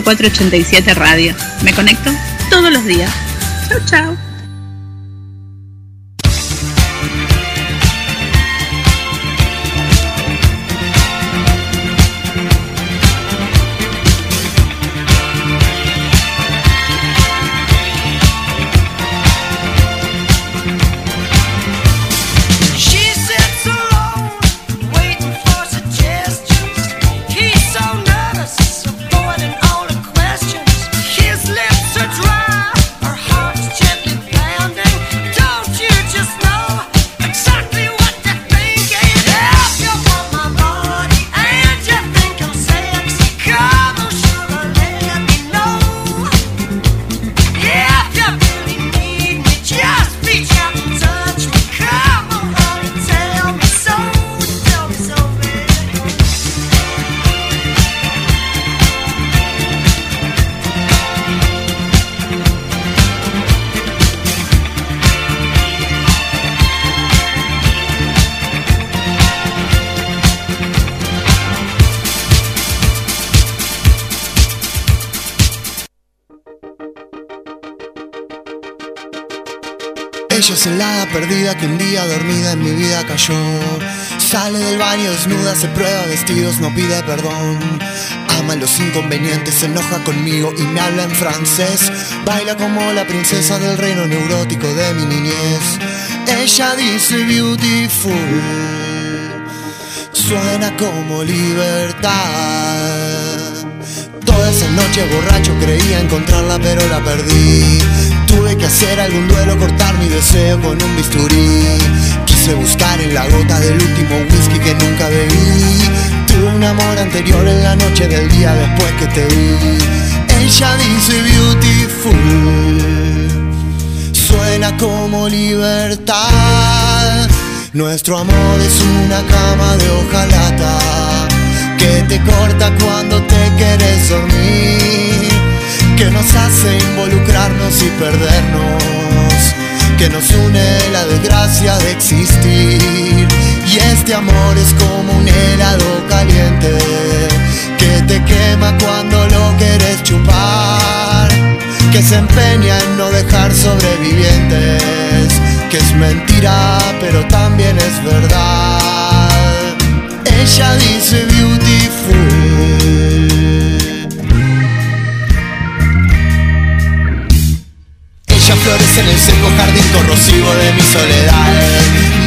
88487 Radio. Me conecto todos los días. Chao, chao. Ella es el hada perdida que un día dormida en mi vida cayó. Sale del baño desnuda, se prueba vestidos, no pide perdón. Ama los inconvenientes, se enoja conmigo y me habla en francés. Baila como la princesa del reino neurótico de mi niñez. Ella dice beautiful, suena como libertad. Toda esa noche borracho creía encontrarla pero la perdí Tuve que hacer algún duelo, cortar mi deseo con un bisturí. Quise buscar en la gota del último whisky que nunca bebí. Tuve un amor anterior en la noche del día después que te vi. Ella dice beautiful Suena como libertad. Nuestro amor es una cama de hojalata que te corta cuando te quieres dormir, que nos hace involucrarnos y perdernos, que nos une la desgracia de existir. Y este amor es como un helado caliente que te quema cuando lo quieres chupar, que se empeña en no dejar sobrevivientes, que es mentira pero también es verdad. Ella dice beautiful. En el seco jardín corrosivo de mi soledad.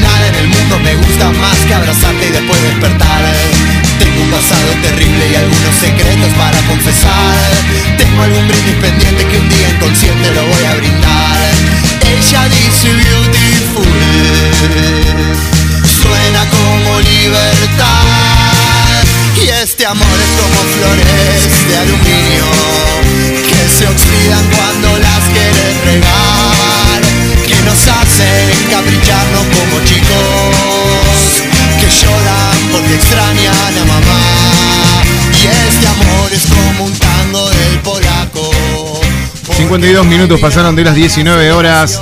Nada en el mundo me gusta más que abrazarte y después despertar. Tengo un pasado terrible y algunos secretos para confesar. Tengo algún brindis pendiente que un día inconsciente lo voy a brindar. Ella dice beautiful suena como libertad. Y este amor es como flores de aluminio que se oxidan cuando nos hacen capricharnos como chicos que lloran porque extrañan a mamá. Y este amor es como un tango del polaco. 52 minutos pasaron de las 19 horas.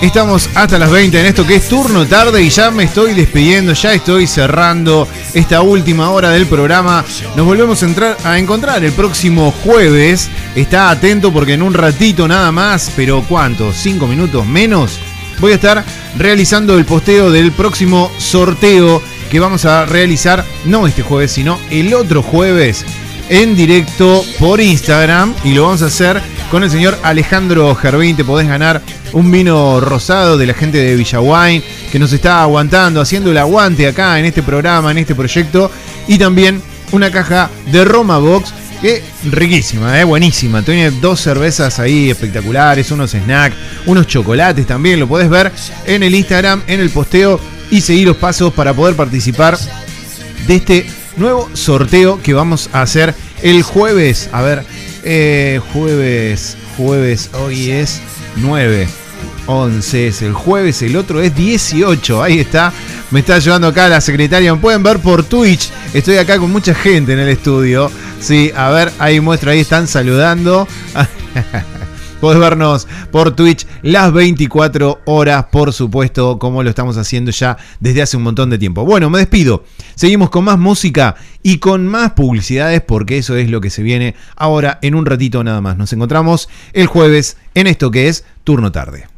Estamos hasta las 20 en esto que es turno tarde y ya me estoy despidiendo, ya estoy cerrando esta última hora del programa. Nos volvemos a, entrar, a encontrar el próximo jueves. Está atento porque en un ratito nada más, pero ¿cuánto? ¿5 minutos menos? Voy a estar realizando el posteo del próximo sorteo que vamos a realizar no este jueves, sino el otro jueves en directo por Instagram y lo vamos a hacer con el señor Alejandro Gervín. Te podés ganar un vino rosado de la gente de Villaguain que nos está aguantando, haciendo el aguante acá en este programa, en este proyecto y también una caja de Roma Box que riquísima, eh, buenísima. Tiene dos cervezas ahí espectaculares, unos snacks, unos chocolates también. Lo podés ver en el Instagram, en el posteo y seguir los pasos para poder participar de este nuevo sorteo que vamos a hacer el jueves. A ver, eh, jueves, jueves, hoy es 9. 11 es el jueves, el otro es 18. Ahí está, me está ayudando acá la secretaria. Me pueden ver por Twitch. Estoy acá con mucha gente en el estudio. Sí, a ver, ahí muestra, ahí están saludando. (laughs) Podés vernos por Twitch las 24 horas, por supuesto, como lo estamos haciendo ya desde hace un montón de tiempo. Bueno, me despido. Seguimos con más música y con más publicidades porque eso es lo que se viene ahora en un ratito nada más. Nos encontramos el jueves en esto que es Turno Tarde.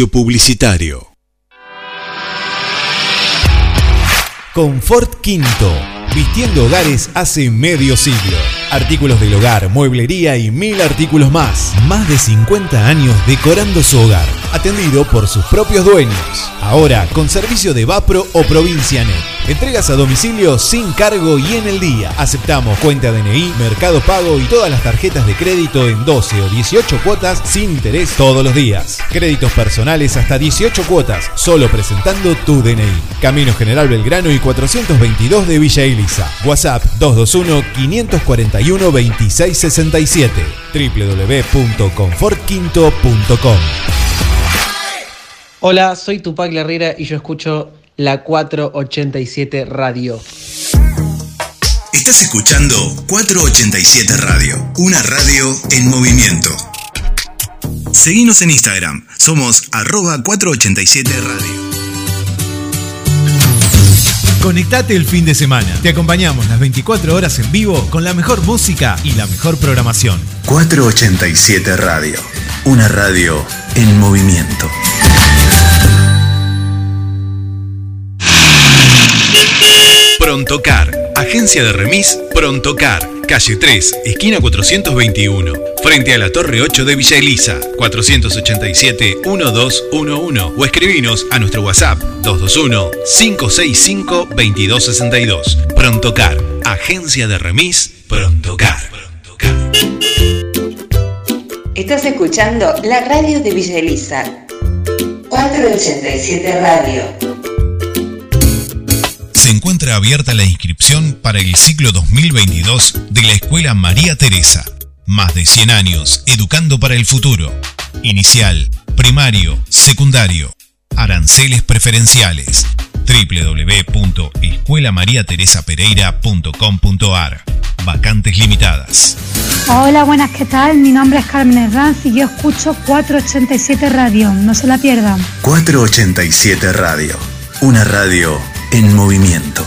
Espacio publicitario. Confort Quinto. Vistiendo hogares hace medio siglo. Artículos del hogar, mueblería y mil artículos más. Más de 50 años decorando su hogar. Atendido por sus propios dueños. Ahora con servicio de Vapro o Provincianet. Entregas a domicilio sin cargo y en el día. Aceptamos cuenta DNI, Mercado Pago y todas las tarjetas de crédito en 12 o 18 cuotas sin interés todos los días. Créditos personales hasta 18 cuotas, solo presentando tu DNI. Camino General Belgrano y 422 de Villa Elisa. WhatsApp 221-541-2667. www.confortquinto.com Hola, soy Tupac Herrera y yo escucho la 487 Radio. Estás escuchando 487 Radio, una radio en movimiento. Seguimos en Instagram, somos arroba 487 Radio. Conectate el fin de semana. Te acompañamos las 24 horas en vivo con la mejor música y la mejor programación. 487 Radio, una radio en movimiento. Prontocar, agencia de remis Prontocar, calle 3, esquina 421, frente a la Torre 8 de Villa Elisa, 487-1211 o escribinos a nuestro WhatsApp 221-565-2262. Prontocar, agencia de remis Prontocar. Estás escuchando la radio de Villa Elisa. 487 Radio. Se encuentra abierta la inscripción para el ciclo 2022 de la Escuela María Teresa. Más de 100 años educando para el futuro. Inicial, primario, secundario. Aranceles preferenciales. www.escuelamariateresapereira.com.ar Vacantes limitadas. Hola, buenas, ¿qué tal? Mi nombre es Carmen Herranz y yo escucho 487 Radio. No se la pierdan. 487 Radio. Una radio en movimiento.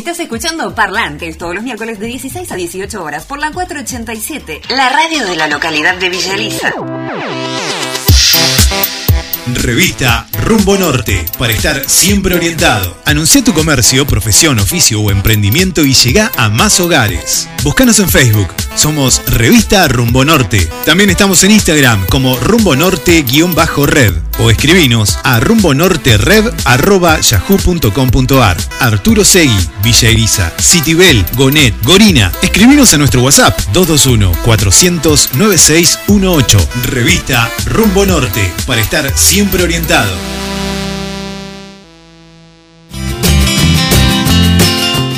Estás escuchando Parlantes todos los miércoles de 16 a 18 horas por la 487, la radio de la localidad de Villa Elisa. Revista Rumbo Norte, para estar siempre orientado. Anuncia tu comercio, profesión, oficio o emprendimiento y llega a más hogares. Búscanos en Facebook, somos Revista Rumbo Norte. También estamos en Instagram como Rumbo Norte-Red o escribinos a rumbonortered.yahoo.com.ar Arturo Segui, Villa Elisa, Citibel, Gonet, Gorina. Escribinos a nuestro WhatsApp 221-400-9618. Revista Rumbo Norte, para estar siempre orientado.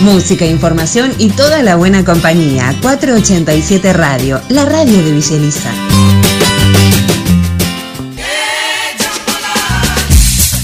Música, información y toda la buena compañía. 487 Radio, la radio de Villa